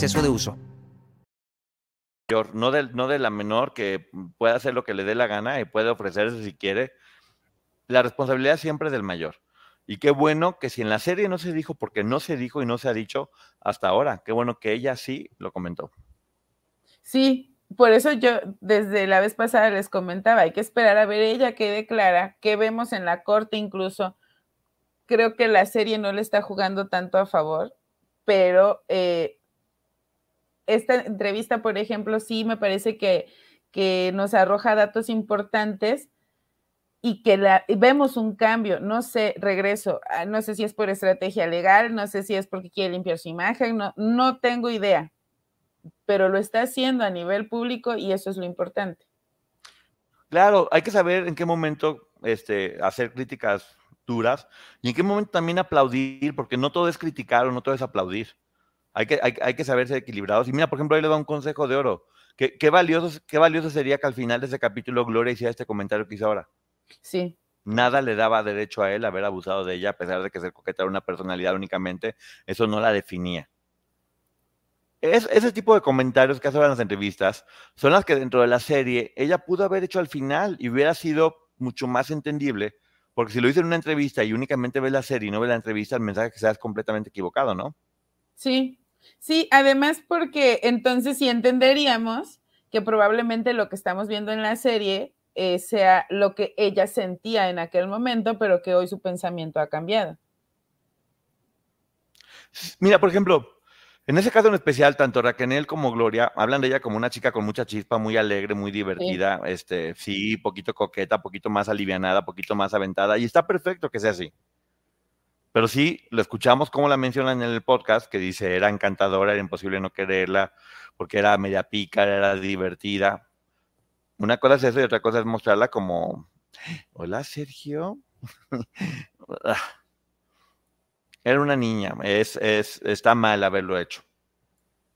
exceso de uso no de, no de la menor que puede hacer lo que le dé la gana y puede ofrecerse si quiere. La responsabilidad siempre es del mayor. Y qué bueno que si en la serie no se dijo, porque no se dijo y no se ha dicho hasta ahora, qué bueno que ella sí lo comentó. Sí, por eso yo desde la vez pasada les comentaba, hay que esperar a ver ella qué declara, qué vemos en la corte incluso. Creo que la serie no le está jugando tanto a favor, pero eh, esta entrevista, por ejemplo, sí me parece que, nos arroja datos importantes y que la, vemos un cambio. No sé, regreso, ah, no sé si es por estrategia legal, no sé si es porque quiere limpiar su imagen, no, no tengo idea, pero lo está haciendo a nivel público y eso es lo importante. Claro, hay que saber en qué momento este, hacer críticas duras y en qué momento también aplaudir, porque no todo es criticar o no todo es aplaudir. Hay que, hay, que saber ser equilibrados. Y mira, por ejemplo, ahí le da un consejo de oro. ¿Qué, qué, valioso, qué valioso sería que al final de ese capítulo Gloria hiciera este comentario que hizo ahora? Sí. Nada le daba derecho a él haber abusado de ella, a pesar de que ser coqueta era una personalidad únicamente. Eso no la definía. Es, ese tipo de comentarios que hace en las entrevistas son las que dentro de la serie ella pudo haber hecho al final y hubiera sido mucho más entendible, porque si lo hizo en una entrevista y únicamente ve la serie y no ve la entrevista, el mensaje que sea es completamente equivocado, ¿no? Sí, Sí, además porque entonces sí entenderíamos que probablemente lo que estamos viendo en la serie eh, sea lo que ella sentía en aquel momento, pero que hoy su pensamiento ha cambiado. Mira, por ejemplo, en ese caso en especial, tanto Raquel como Gloria hablan de ella como una chica con mucha chispa, muy alegre, muy divertida, sí. este, sí, poquito coqueta, poquito más alivianada, poquito más aventada, y está perfecto que sea así. Pero sí, lo escuchamos como la mencionan en el podcast, que dice, era encantadora, era imposible no quererla, porque era media pica, era divertida. Una cosa es eso y otra cosa es mostrarla como Hola, Sergio. Era una niña, es, es, está mal haberlo hecho.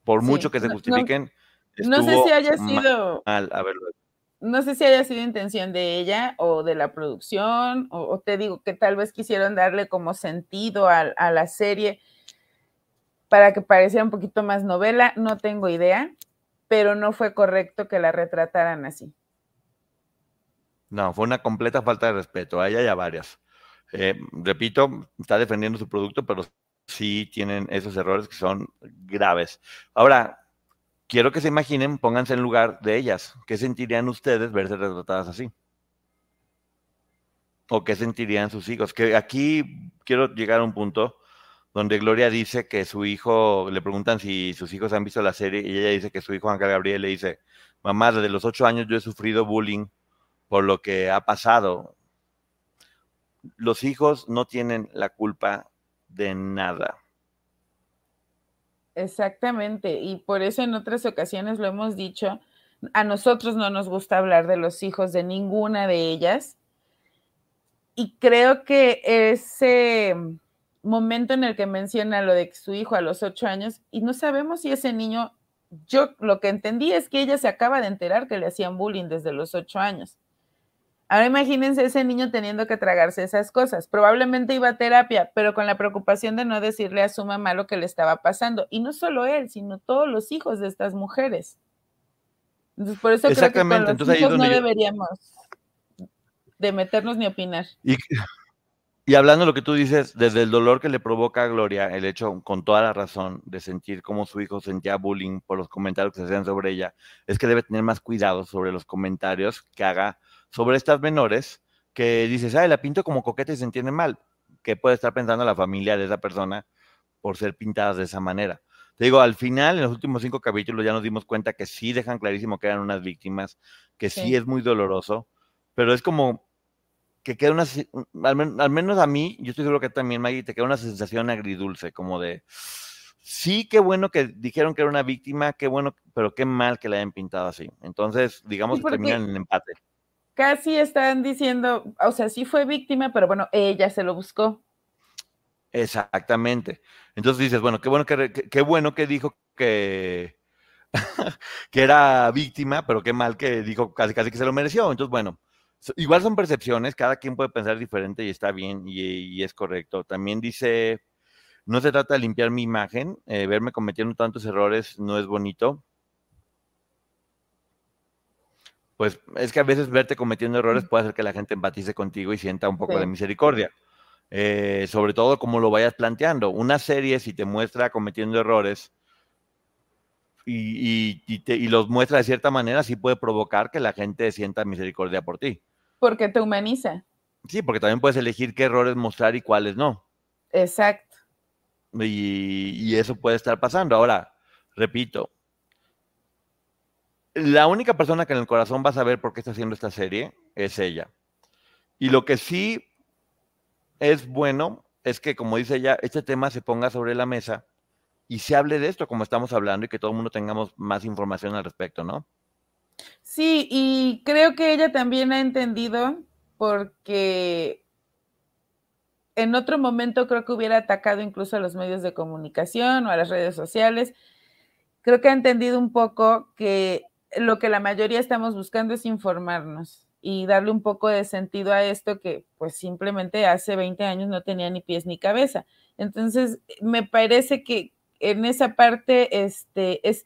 Por mucho que se justifiquen. No, sé si haya sido. Mal haberlo hecho. No sé si haya sido intención de ella o de la producción, o, te digo que tal vez quisieron darle como sentido a, la serie para que pareciera un poquito más novela, no tengo idea, pero no fue correcto que la retrataran así. No, fue una completa falta de respeto a ella varias. Eh, repito, está defendiendo su producto, pero sí tienen esos errores que son graves. Ahora, quiero que se imaginen, pónganse en lugar de ellas. ¿Qué sentirían ustedes verse retratadas así? ¿O qué sentirían sus hijos? Que aquí quiero llegar a un punto donde Gloria dice que su hijo, le preguntan si sus hijos han visto la serie, y ella dice que su hijo Juan Gabriel le dice, mamá, desde los ocho años yo he sufrido bullying por lo que ha pasado. Los hijos no tienen la culpa de nada. Exactamente, y por eso en otras ocasiones lo hemos dicho, a nosotros no nos gusta hablar de los hijos de ninguna de ellas. Y creo que ese momento en el que menciona lo de su hijo a los ocho años, y no sabemos si ese niño, yo lo que entendí es que ella se acaba de enterar que le hacían bullying desde los ocho años. Ahora imagínense ese niño teniendo que tragarse esas cosas. Probablemente iba a terapia, pero con la preocupación de no decirle a su mamá lo que le estaba pasando. Y no solo él, sino todos los hijos de estas mujeres. Entonces, por eso creo que con los Entonces, hijos no deberíamos de meternos ni opinar. Y, y hablando de lo que tú dices, desde el dolor que le provoca a Gloria, el hecho, con toda la razón, de sentir cómo su hijo sentía bullying por los comentarios que se hacían sobre ella, es que debe tener más cuidado sobre los comentarios que haga sobre estas menores que dices, ay, la pinto como coqueta y se entiende mal. ¿Qué puede estar pensando la familia de esa persona por ser pintadas de esa manera? Te digo, al final, en los últimos cinco capítulos ya nos dimos cuenta que sí dejan clarísimo que eran unas víctimas, que sí, es muy doloroso, pero es como que queda una, al, menos a mí, yo estoy seguro que también, Maggie, te queda una sensación agridulce, como de, sí, qué bueno que dijeron que era una víctima, qué bueno, pero qué mal que la hayan pintado así. Entonces, digamos que terminan en empate casi están diciendo, o sea, sí fue víctima, pero bueno, ella se lo buscó. Exactamente. Entonces dices, bueno, qué bueno que, qué bueno que dijo que, que era víctima, pero qué mal que dijo casi casi que se lo mereció. Entonces, bueno, igual son percepciones, cada quien puede pensar diferente y está bien y, es correcto. También dice, no se trata de limpiar mi imagen, eh, verme cometiendo tantos errores no es bonito. Pues es que a veces verte cometiendo errores puede hacer que la gente empatice contigo y sienta un poco de misericordia. Eh, sobre todo como lo vayas planteando. Una serie, si te muestra cometiendo errores y, y, los muestra de cierta manera, sí puede provocar que la gente sienta misericordia por ti. Porque te humaniza. Sí, porque también puedes elegir qué errores mostrar y cuáles no. Exacto. y eso puede estar pasando. Ahora, repito, la única persona que en el corazón va a saber por qué está haciendo esta serie es ella. Y lo que sí es bueno es que, como dice ella, este tema se ponga sobre la mesa y se hable de esto como estamos hablando y que todo el mundo tengamos más información al respecto, ¿no? Sí, y creo que ella también ha entendido porque en otro momento creo que hubiera atacado incluso a los medios de comunicación o a las redes sociales. Creo que ha entendido un poco que lo que la mayoría estamos buscando es informarnos y darle un poco de sentido a esto que pues simplemente hace 20 años no tenía ni pies ni cabeza. Entonces, me parece que en esa parte este, es,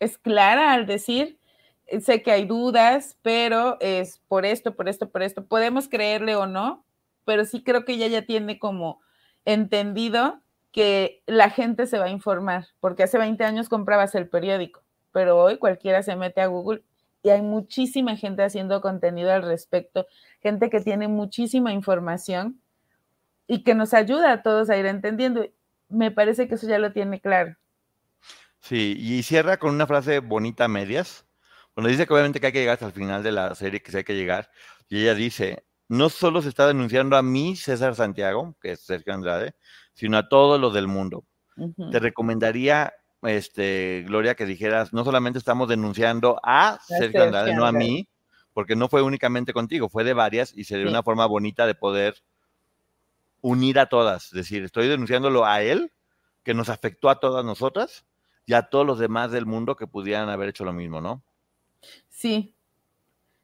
es clara al decir, eh, sé que hay dudas, pero es por esto, por esto, por esto. Podemos creerle o no, pero sí creo que ella ya tiene como entendido que la gente se va a informar, porque hace 20 años comprabas el periódico pero hoy cualquiera se mete a Google y hay muchísima gente haciendo contenido al respecto, gente que tiene muchísima información y que nos ayuda a todos a ir entendiendo. Me parece que eso ya lo tiene claro. Sí, y cierra con una frase bonita a medias. Bueno, dice que obviamente que hay que llegar hasta el final de la serie, que sí hay que llegar. Y ella dice, no solo se está denunciando a mí, César Santiago, que es Sergio Andrade, sino a todos los del mundo. Te recomendaría este, Gloria, que dijeras, no solamente estamos denunciando a Sergio Andrade, no a mí, porque no fue únicamente contigo, fue de varias y sería una forma bonita de poder unir a todas. Es decir, estoy denunciándolo a él, que nos afectó a todas nosotras, y a todos los demás del mundo que pudieran haber hecho lo mismo, ¿no? Sí.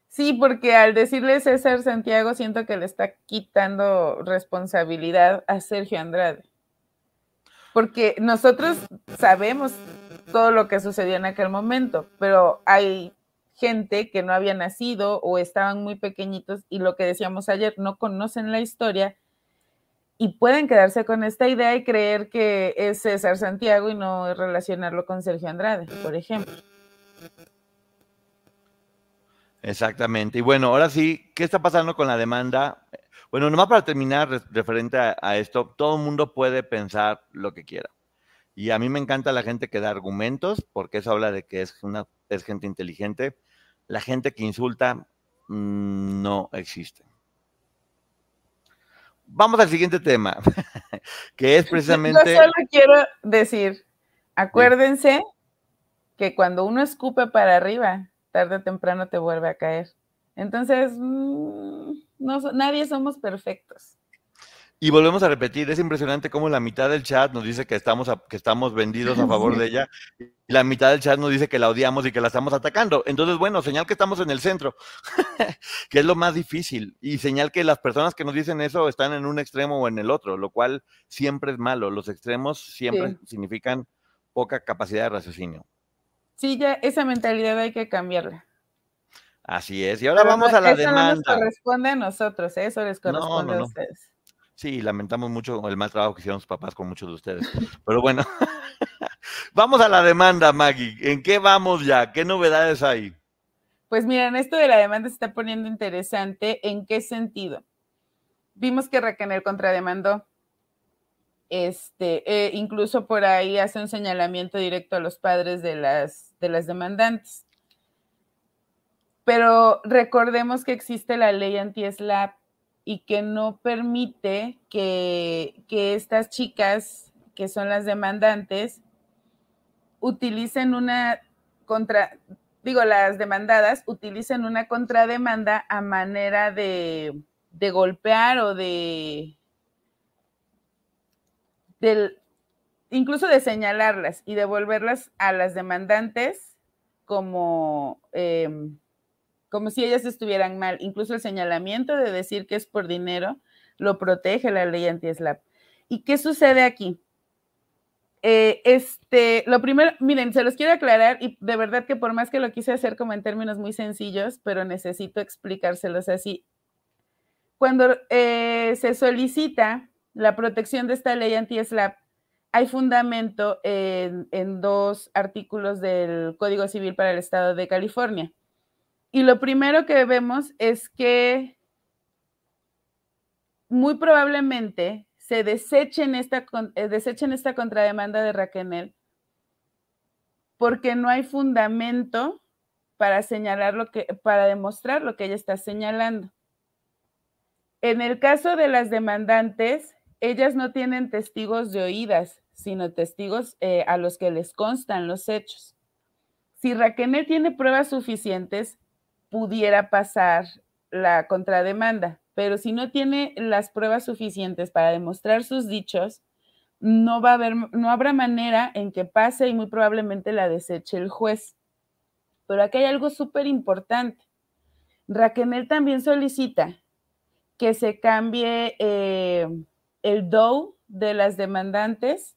Sí, porque al decirle César Santiago, siento que le está quitando responsabilidad a Sergio Andrade. Porque nosotros sabemos todo lo que sucedió en aquel momento, pero hay gente que no había nacido o estaban muy pequeñitos y lo que decíamos ayer, no conocen la historia y pueden quedarse con esta idea y creer que es César Santiago y no relacionarlo con Sergio Andrade, por ejemplo. Exactamente. Y bueno, ahora sí, ¿qué está pasando con la demanda? Bueno, nomás para terminar, referente a, esto, todo el mundo puede pensar lo que quiera. Y a mí me encanta la gente que da argumentos, porque eso habla de que es, una, es gente inteligente. La gente que insulta mm, no existe vamos al siguiente tema, que es precisamente... Yo solo quiero decir, acuérdense que cuando uno escupe para arriba, tarde o temprano te vuelve a caer. Entonces, mm, no, nadie somos perfectos. Y volvemos a repetir, es impresionante cómo la mitad del chat nos dice que estamos, que estamos vendidos a favor de ella y la mitad del chat nos dice que la odiamos y que la estamos atacando. Entonces, bueno, señal que estamos en el centro, que es lo más difícil, y señal que las personas que nos dicen eso están en un extremo o en el otro, lo cual siempre es malo. Los extremos siempre significan poca capacidad de raciocinio. Sí, ya esa mentalidad hay que cambiarla. Así es. Y ahora vamos a la demanda. Eso nos corresponde a nosotros, ¿eh? eso les corresponde a ustedes. Sí, lamentamos mucho el mal trabajo que hicieron sus papás con muchos de ustedes. Pero bueno, vamos a la demanda, Maggie. ¿En qué vamos ya? ¿Qué novedades hay? Pues miren, esto de la demanda se está poniendo interesante. ¿En qué sentido? Vimos que Raquel contrademandó. Este, eh, incluso por ahí hace un señalamiento directo a los padres de las, de las demandantes. Pero recordemos que existe la ley anti-SLAP y que no permite que, estas chicas, que son las demandantes, utilicen una contra, digo, las demandadas utilicen una contrademanda a manera de, de golpear o de, del, incluso de señalarlas y devolverlas a las demandantes como em, como si ellas estuvieran mal. Incluso el señalamiento de decir que es por dinero lo protege la ley anti-SLAP. ¿Y qué sucede aquí? Eh, este, lo primero, miren, se los quiero aclarar y de verdad que por más que lo quise hacer como en términos muy sencillos, pero necesito explicárselos así. Cuando eh, se solicita la protección de esta ley anti-SLAP, hay fundamento en, en dos artículos del Código Civil para el Estado de California. Y lo primero que vemos es que muy probablemente se desechen esta, eh, desechen esta contrademanda de Raquel porque no hay fundamento para señalar lo que, para demostrar lo que ella está señalando. En el caso de las demandantes, ellas no tienen testigos de oídas, sino testigos eh, a los que les constan los hechos. Si Raquel tiene pruebas suficientes, pudiera pasar la contrademanda, pero si no tiene las pruebas suficientes para demostrar sus dichos, no va a haber, no habrá manera en que pase y muy probablemente la deseche el juez. Pero aquí hay algo súper importante. Raquel también solicita que se cambie eh, el DOU de las demandantes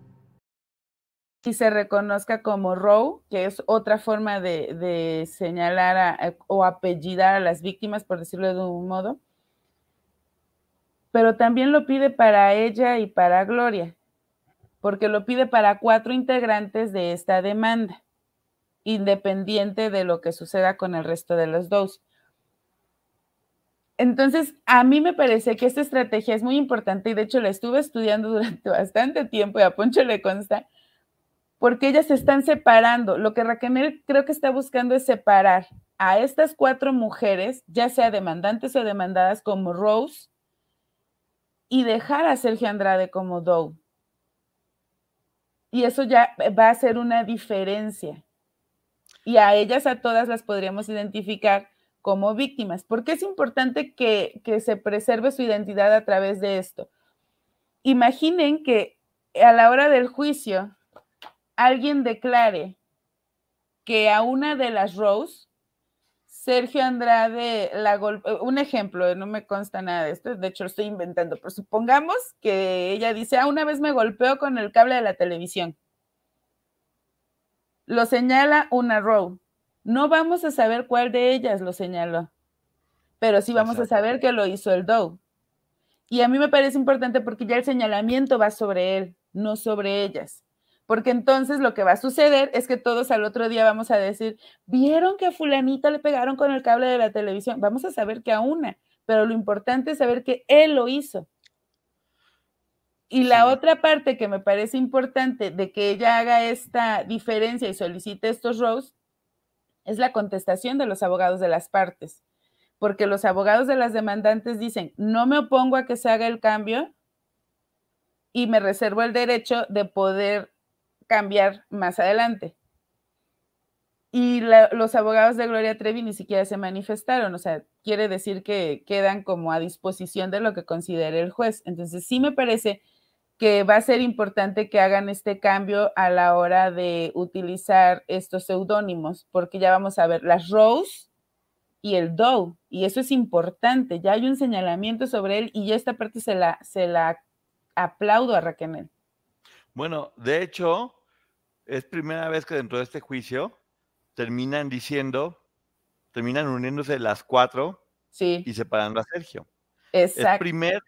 y se reconozca como Roe, que es otra forma de, señalar o apellidar a las víctimas, por decirlo de un modo. Pero también lo pide para ella y para Gloria, porque lo pide para cuatro integrantes de esta demanda. independiente de lo que suceda con el resto de los dos. Entonces, a mí me parece que esta estrategia es muy importante y de hecho la estuve estudiando durante bastante tiempo y a Poncho le consta, porque ellas se están separando. Lo que Raquel creo que está buscando es separar a estas cuatro mujeres, ya sea demandantes o demandadas como Rose, y dejar a Sergio Andrade como Doe. Y eso ya va a ser una diferencia. Y a ellas, a todas las podríamos identificar como víctimas. ¿Por qué es importante que, que se preserve su identidad a través de esto? Imaginen que a la hora del juicio alguien declare que a una de las Rose, Sergio Andrade la golpeó, un ejemplo, no me consta nada de esto, de hecho lo estoy inventando, pero supongamos que ella dice, ah, una vez me golpeó con el cable de la televisión. Lo señala una Rose. No vamos a saber cuál de ellas lo señaló, pero sí vamos a saber que lo hizo el Doe. Y a mí me parece importante porque ya el señalamiento va sobre él, no sobre ellas. Porque entonces lo que va a suceder es que todos al otro día vamos a decir, ¿vieron que a fulanita le pegaron con el cable de la televisión? Vamos a saber que a una, pero lo importante es saber que él lo hizo. Y la otra parte que me parece importante de que ella haga esta diferencia y solicite estos rows es la contestación de los abogados de las partes, porque los abogados de las demandantes dicen, no me opongo a que se haga el cambio y me reservo el derecho de poder cambiar más adelante. Y los abogados de Gloria Trevi ni siquiera se manifestaron, o sea, quiere decir que quedan como a disposición de lo que considere el juez. Entonces, sí me parece que va a ser importante que hagan este cambio a la hora de utilizar estos seudónimos, porque ya vamos a ver las Rose y el Doe, y eso es importante, ya hay un señalamiento sobre él y ya esta parte se la, se la aplaudo a Raquel. Bueno, de hecho, es primera vez que dentro de este juicio terminan diciendo, terminan uniéndose las cuatro y separando a Sergio. Exacto. Es primer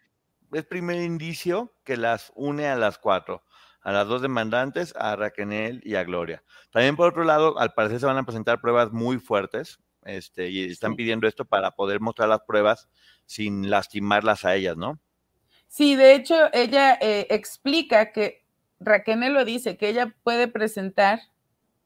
es primer indicio que las une a las cuatro, a las dos demandantes, a Raquel y a Gloria. También por otro lado, al parecer se van a presentar pruebas muy fuertes, este, y están pidiendo esto para poder mostrar las pruebas sin lastimarlas a ellas, ¿no? Sí, de hecho, ella eh, explica que Raquel lo dice, que ella puede presentar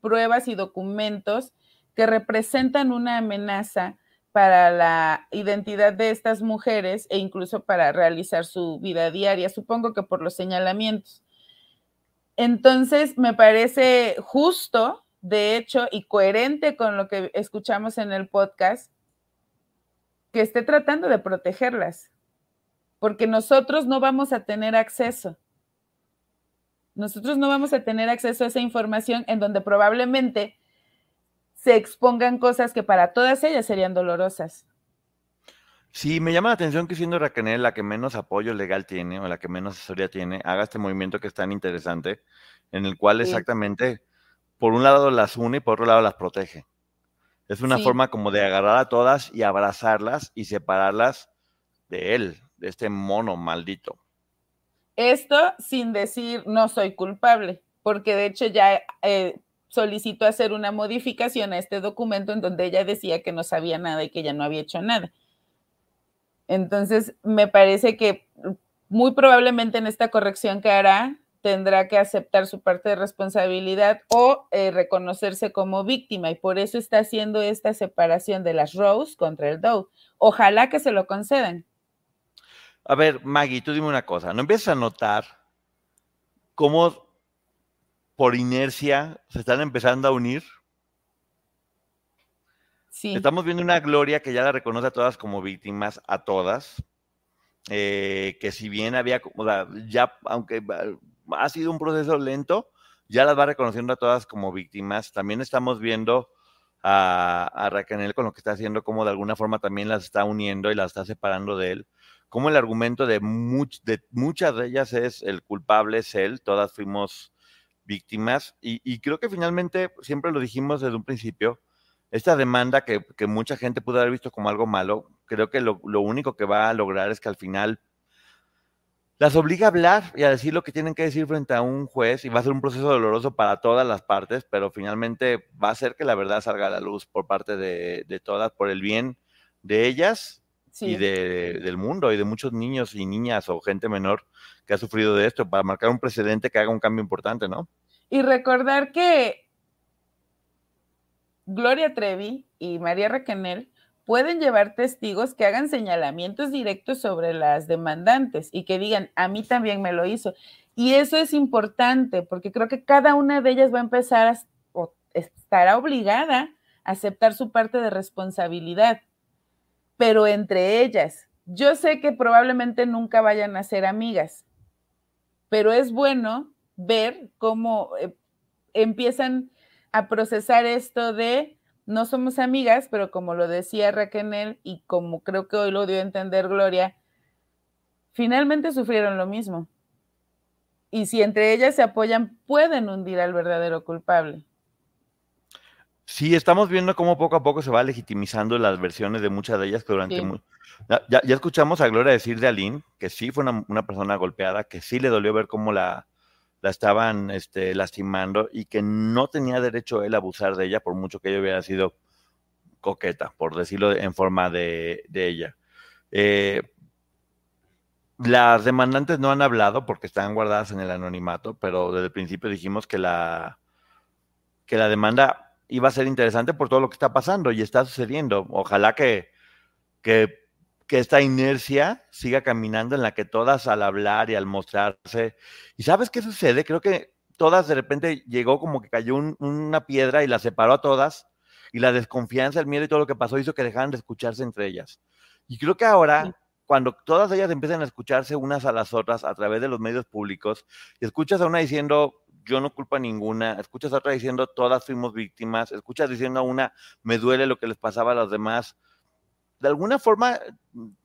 pruebas y documentos que representan una amenaza para la identidad de estas mujeres e incluso para realizar su vida diaria, supongo que por los señalamientos. Entonces, me parece justo, de hecho, y coherente con lo que escuchamos en el podcast, que esté tratando de protegerlas, porque nosotros no vamos a tener acceso. Nosotros no vamos a tener acceso a esa información en donde probablemente se expongan cosas que para todas ellas serían dolorosas. Sí, me llama la atención que siendo Raquel la que menos apoyo legal tiene o la que menos asesoría tiene, haga este movimiento que es tan interesante, en el cual exactamente, por un lado las une y por otro lado las protege. Es una forma como de agarrar a todas y abrazarlas y separarlas de él, de este mono maldito. Esto sin decir no soy culpable, porque de hecho ya eh, solicitó hacer una modificación a este documento en donde ella decía que no sabía nada y que ya no había hecho nada. Entonces, me parece que muy probablemente en esta corrección que hará tendrá que aceptar su parte de responsabilidad o eh, reconocerse como víctima y por eso está haciendo esta separación de las Rose contra el Doe. Ojalá que se lo concedan. A ver, Maggie, tú dime una cosa, ¿no empiezas a notar cómo por inercia se están empezando a unir. Sí. Estamos viendo una Gloria que ya la reconoce a todas como víctimas, a todas. Eh, que si bien había, o sea, ya, aunque ha sido un proceso lento, ya las va reconociendo a todas como víctimas. También estamos viendo a, a Raquel con lo que está haciendo, como de alguna forma también las está uniendo y las está separando de él. Como el argumento de, muchas de ellas es el culpable es él, todas fuimos víctimas. Y, creo que finalmente, siempre lo dijimos desde un principio, esta demanda que, mucha gente pudo haber visto como algo malo, creo que lo, único que va a lograr es que al final las obliga a hablar y a decir lo que tienen que decir frente a un juez y va a ser un proceso doloroso para todas las partes, pero finalmente va a ser que la verdad salga a la luz por parte de todas, por el bien de ellas y de, del mundo y de muchos niños y niñas o gente menor que ha sufrido de esto, para marcar un precedente que haga un cambio importante, ¿no? Y recordar que Gloria Trevi y María Raquenel pueden llevar testigos que hagan señalamientos directos sobre las demandantes y que digan, a mí también me lo hizo. Y eso es importante porque creo que cada una de ellas va a empezar a, o estará obligada a aceptar su parte de responsabilidad pero entre ellas. Yo sé que probablemente nunca vayan a ser amigas, pero es bueno ver cómo eh, empiezan a procesar esto de no somos amigas, pero como lo decía Raquel y como creo que hoy lo dio a entender Gloria, finalmente sufrieron lo mismo. Y si entre ellas se apoyan, pueden hundir al verdadero culpable. Sí, estamos viendo cómo poco a poco se va legitimizando las versiones de muchas de ellas que durante... Ya, ya, escuchamos a Gloria decir de Aline que sí fue una, persona golpeada, que sí le dolió ver cómo la, la estaban este, lastimando y que no tenía derecho él a abusar de ella por mucho que ella hubiera sido coqueta, por decirlo en forma de, ella. Eh, las demandantes no han hablado porque están guardadas en el anonimato, pero desde el principio dijimos que la, que la demanda y va a ser interesante por todo lo que está pasando y está sucediendo. Ojalá que, que, esta inercia siga caminando en la que todas al hablar y al mostrarse. ¿Y sabes qué sucede? Creo que todas de repente llegó como que cayó una piedra y la separó a todas y la desconfianza, el miedo y todo lo que pasó hizo que dejaran de escucharse entre ellas. Y creo que ahora, cuando todas ellas empiezan a escucharse unas a las otras a través de los medios públicos y escuchas a una diciendo, yo no culpo a ninguna, escuchas a otra diciendo todas fuimos víctimas, escuchas diciendo a una me duele lo que les pasaba a los demás. De alguna forma,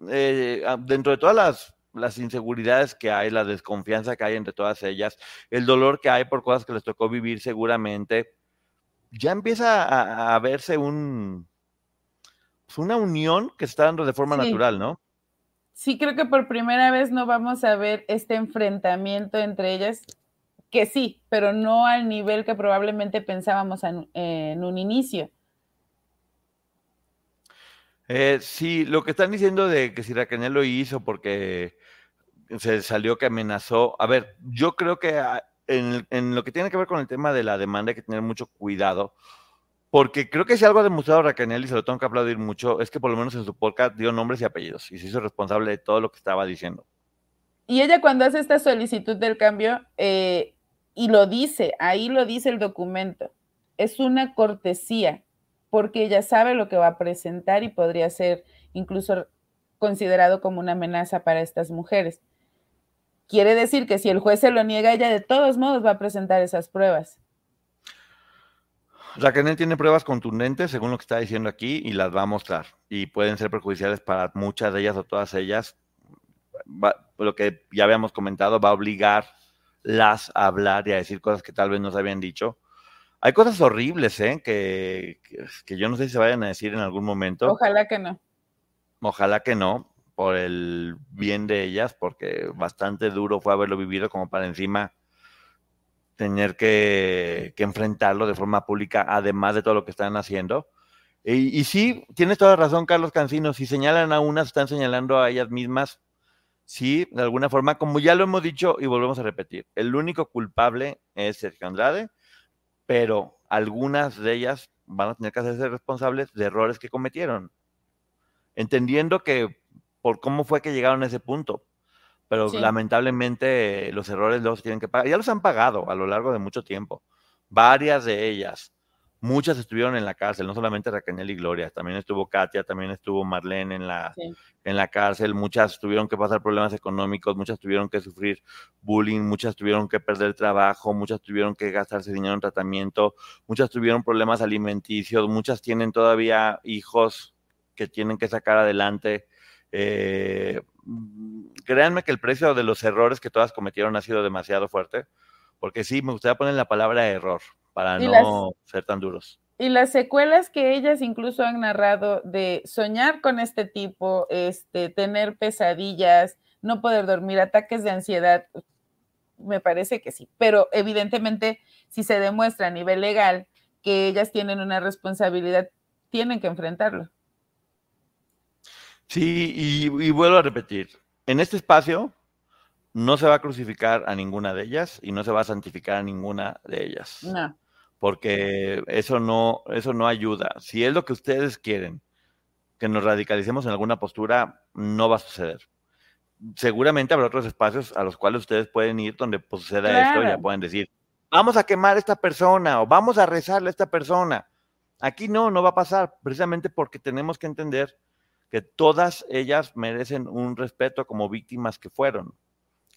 eh, dentro de todas las, las, inseguridades que hay, la desconfianza que hay entre todas ellas, el dolor que hay por cosas que les tocó vivir seguramente, ya empieza a, verse un, pues, una unión que está dando de forma natural, ¿no? Sí, creo que por primera vez no vamos a ver este enfrentamiento entre ellas que sí, pero no al nivel que probablemente pensábamos en, un inicio. Eh, sí, lo que están diciendo de que si Raquel lo hizo porque se salió que amenazó. A ver, yo creo que ah, en, lo que tiene que ver con el tema de la demanda hay que tener mucho cuidado, porque creo que si algo ha demostrado Raquel y se lo tengo que aplaudir mucho, es que por lo menos en su podcast dio nombres y apellidos y se hizo responsable de todo lo que estaba diciendo. Y ella cuando hace esta solicitud del cambio, eh, y lo dice, ahí lo dice el documento. Es una cortesía, porque ella sabe lo que va a presentar y podría ser incluso considerado como una amenaza para estas mujeres. Quiere decir que si el juez se lo niega, ella de todos modos va a presentar esas pruebas. Raquel tiene pruebas contundentes, según lo que está diciendo aquí, y las va a mostrar. Y pueden ser perjudiciales para muchas de ellas o todas ellas. lo que ya habíamos comentado, va a obligar las a hablar y a decir cosas que tal vez no se habían dicho. Hay cosas horribles, ¿eh? Que, que, yo no sé si se vayan a decir en algún momento. Ojalá que no. Ojalá que no, por el bien de ellas, porque bastante duro fue haberlo vivido como para encima tener que, que enfrentarlo de forma pública, además de todo lo que están haciendo. Y, y sí, tienes toda razón, Carlos Cancino, si señalan a unas, están señalando a ellas mismas sí, de alguna forma, como ya lo hemos dicho y volvemos a repetir, el único culpable es Sergio Andrade, pero algunas de ellas van a tener que hacerse responsables de errores que cometieron, entendiendo que por cómo fue que llegaron a ese punto. Pero lamentablemente los errores los tienen que pagar. Ya los han pagado a lo largo de mucho tiempo. Varias de ellas. Muchas estuvieron en la cárcel, no solamente Raquel y Gloria, también estuvo Katia, también estuvo Marlene en la, en la cárcel, muchas tuvieron que pasar problemas económicos, muchas tuvieron que sufrir bullying, muchas tuvieron que perder trabajo, muchas tuvieron que gastarse dinero en tratamiento, muchas tuvieron problemas alimenticios, muchas tienen todavía hijos que tienen que sacar adelante. Eh, créanme que el precio de los errores que todas cometieron ha sido demasiado fuerte, porque sí, me gustaría poner la palabra error, para no ser tan duros. Y las secuelas que ellas incluso han narrado de soñar con este tipo, este, tener pesadillas, no poder dormir, ataques de ansiedad, me parece que sí, pero evidentemente si se demuestra a nivel legal que ellas tienen una responsabilidad, tienen que enfrentarlo. Sí, y, vuelvo a repetir, en este espacio no se va a crucificar a ninguna de ellas y no se va a santificar a ninguna de ellas. No. Porque eso no, eso no ayuda. Si es lo que ustedes quieren, que nos radicalicemos en alguna postura, no va a suceder. Seguramente habrá otros espacios a los cuales ustedes pueden ir donde pues, suceda esto y ya pueden decir, vamos a quemar a esta persona o vamos a rezarle a esta persona. Aquí no, no va a pasar, precisamente porque tenemos que entender que todas ellas merecen un respeto como víctimas que fueron.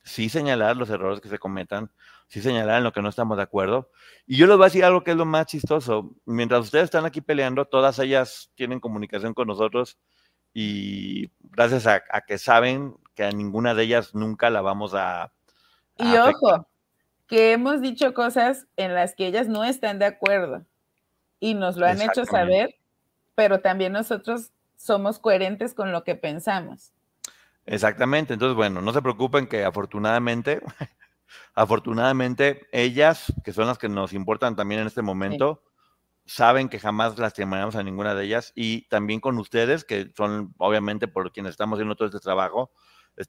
Sí señalar los errores que se cometan, sí señalar en lo que no estamos de acuerdo. Y yo les voy a decir algo que es lo más chistoso. Mientras ustedes están aquí peleando, todas ellas tienen comunicación con nosotros y gracias a, que saben que a ninguna de ellas nunca la vamos a... y ojo, que hemos dicho cosas en las que ellas no están de acuerdo y nos lo han hecho saber, pero también nosotros somos coherentes con lo que pensamos. Exactamente, entonces bueno, no se preocupen que afortunadamente, afortunadamente ellas, que son las que nos importan también en este momento, saben que jamás lastimaremos a ninguna de ellas y también con ustedes, que son obviamente por quienes estamos haciendo todo este trabajo,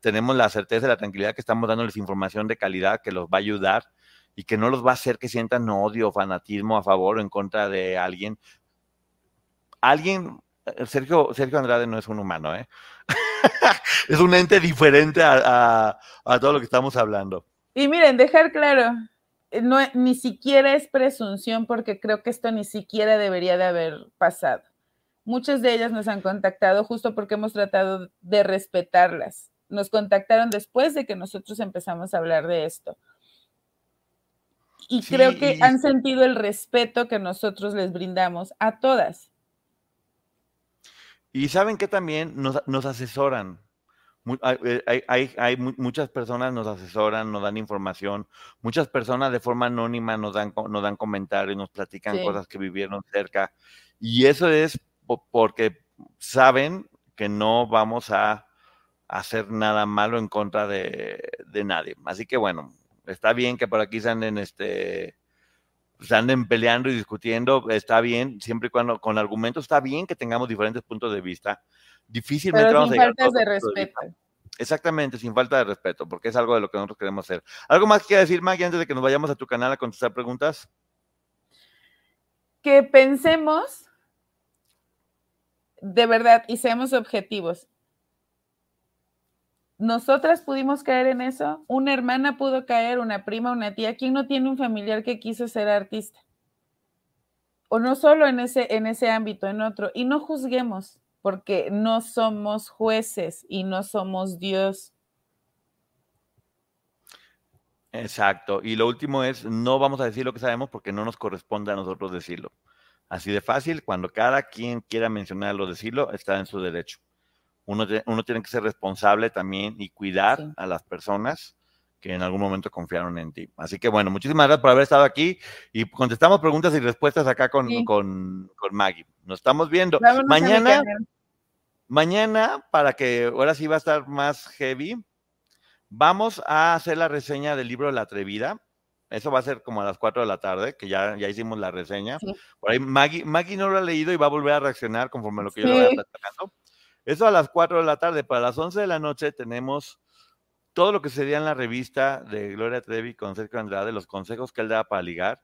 tenemos la certeza y la tranquilidad que estamos dándoles información de calidad que los va a ayudar y que no los va a hacer que sientan odio o fanatismo a favor o en contra de alguien. Alguien eh, Sergio, Sergio Andrade no es un humano, ¿eh? es un ente diferente a, todo lo que estamos hablando. Y miren, dejar claro, eh, no, ni siquiera es presunción porque creo que esto ni siquiera debería de haber pasado. Muchas de ellas nos han contactado justo porque hemos tratado de respetarlas. Nos contactaron después de que nosotros empezamos a hablar de esto. Y creo que han sentido el respeto que nosotros les brindamos a todas. Y saben que también nos, asesoran. Eh, hay, muchas personas nos asesoran, nos dan información, muchas personas de forma anónima nos dan, nos dan comentarios, nos platican cosas que vivieron cerca. Y eso es porque saben que no vamos a hacer nada malo en contra de, de nadie. Así que bueno, está bien que por aquí se anden este, se anden peleando y discutiendo, está bien, siempre y cuando con argumentos está bien que tengamos diferentes puntos de vista. Difícilmente Pero sin faltas de respeto. Exactamente, sin falta de respeto, porque es algo de lo que nosotros queremos hacer. ¿Algo más que decir, Maggie, antes de que nos vayamos a tu canal a contestar preguntas? Que pensemos de verdad y seamos objetivos nosotras pudimos caer en eso, una hermana pudo caer, una prima, una tía, ¿quién no tiene un familiar que quiso ser artista? O no solo en ese, en ese ámbito, en otro. Y no juzguemos, porque no somos jueces y no somos Dios. Exacto. Y lo último es, no vamos a decir lo que sabemos porque no nos corresponde a nosotros decirlo. Así de fácil, cuando cada quien quiera mencionarlo, decirlo, está en su derecho uno, uno tiene que ser responsable también y cuidar a las personas que en algún momento confiaron en ti. Así que bueno, muchísimas gracias por haber estado aquí y contestamos preguntas y respuestas acá con, con, Maggie. Nos estamos viendo. mañana, mañana, para que ahora sí va a estar más heavy, vamos a hacer la reseña del libro La Atrevida. Eso va a ser como a las 4 de la tarde, que ya, ya hicimos la reseña. Por ahí Maggie, Maggie no lo ha leído y va a volver a reaccionar conforme lo que yo le vaya platicando. Eso a las 4 de la tarde. Para las 11 de la noche tenemos todo lo que sería en la revista de Gloria Trevi con Sergio Andrade, los consejos que él da para ligar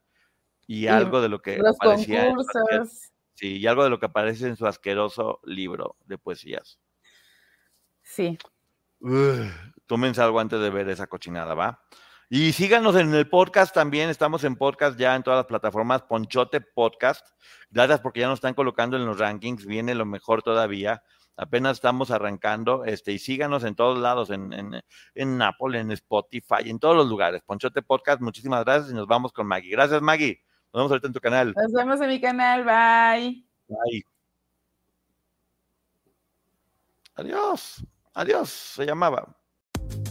y, algo de lo que aparecía sí, y algo de lo que aparece en su asqueroso libro de poesías. Sí. tómense algo antes de ver esa cochinada, ¿va? Y síganos en el podcast también, estamos en podcast ya en todas las plataformas, Ponchote Podcast. Gracias porque ya nos están colocando en los rankings, viene lo mejor todavía apenas estamos arrancando, este, y síganos en todos lados, en, en, en Apple, en Spotify, en todos los lugares. Ponchote Podcast, muchísimas gracias y nos vamos con Maggie. Gracias, Maggie. Nos vemos ahorita en tu canal. Nos vemos en mi canal, bye. Bye. Adiós, adiós, se llamaba.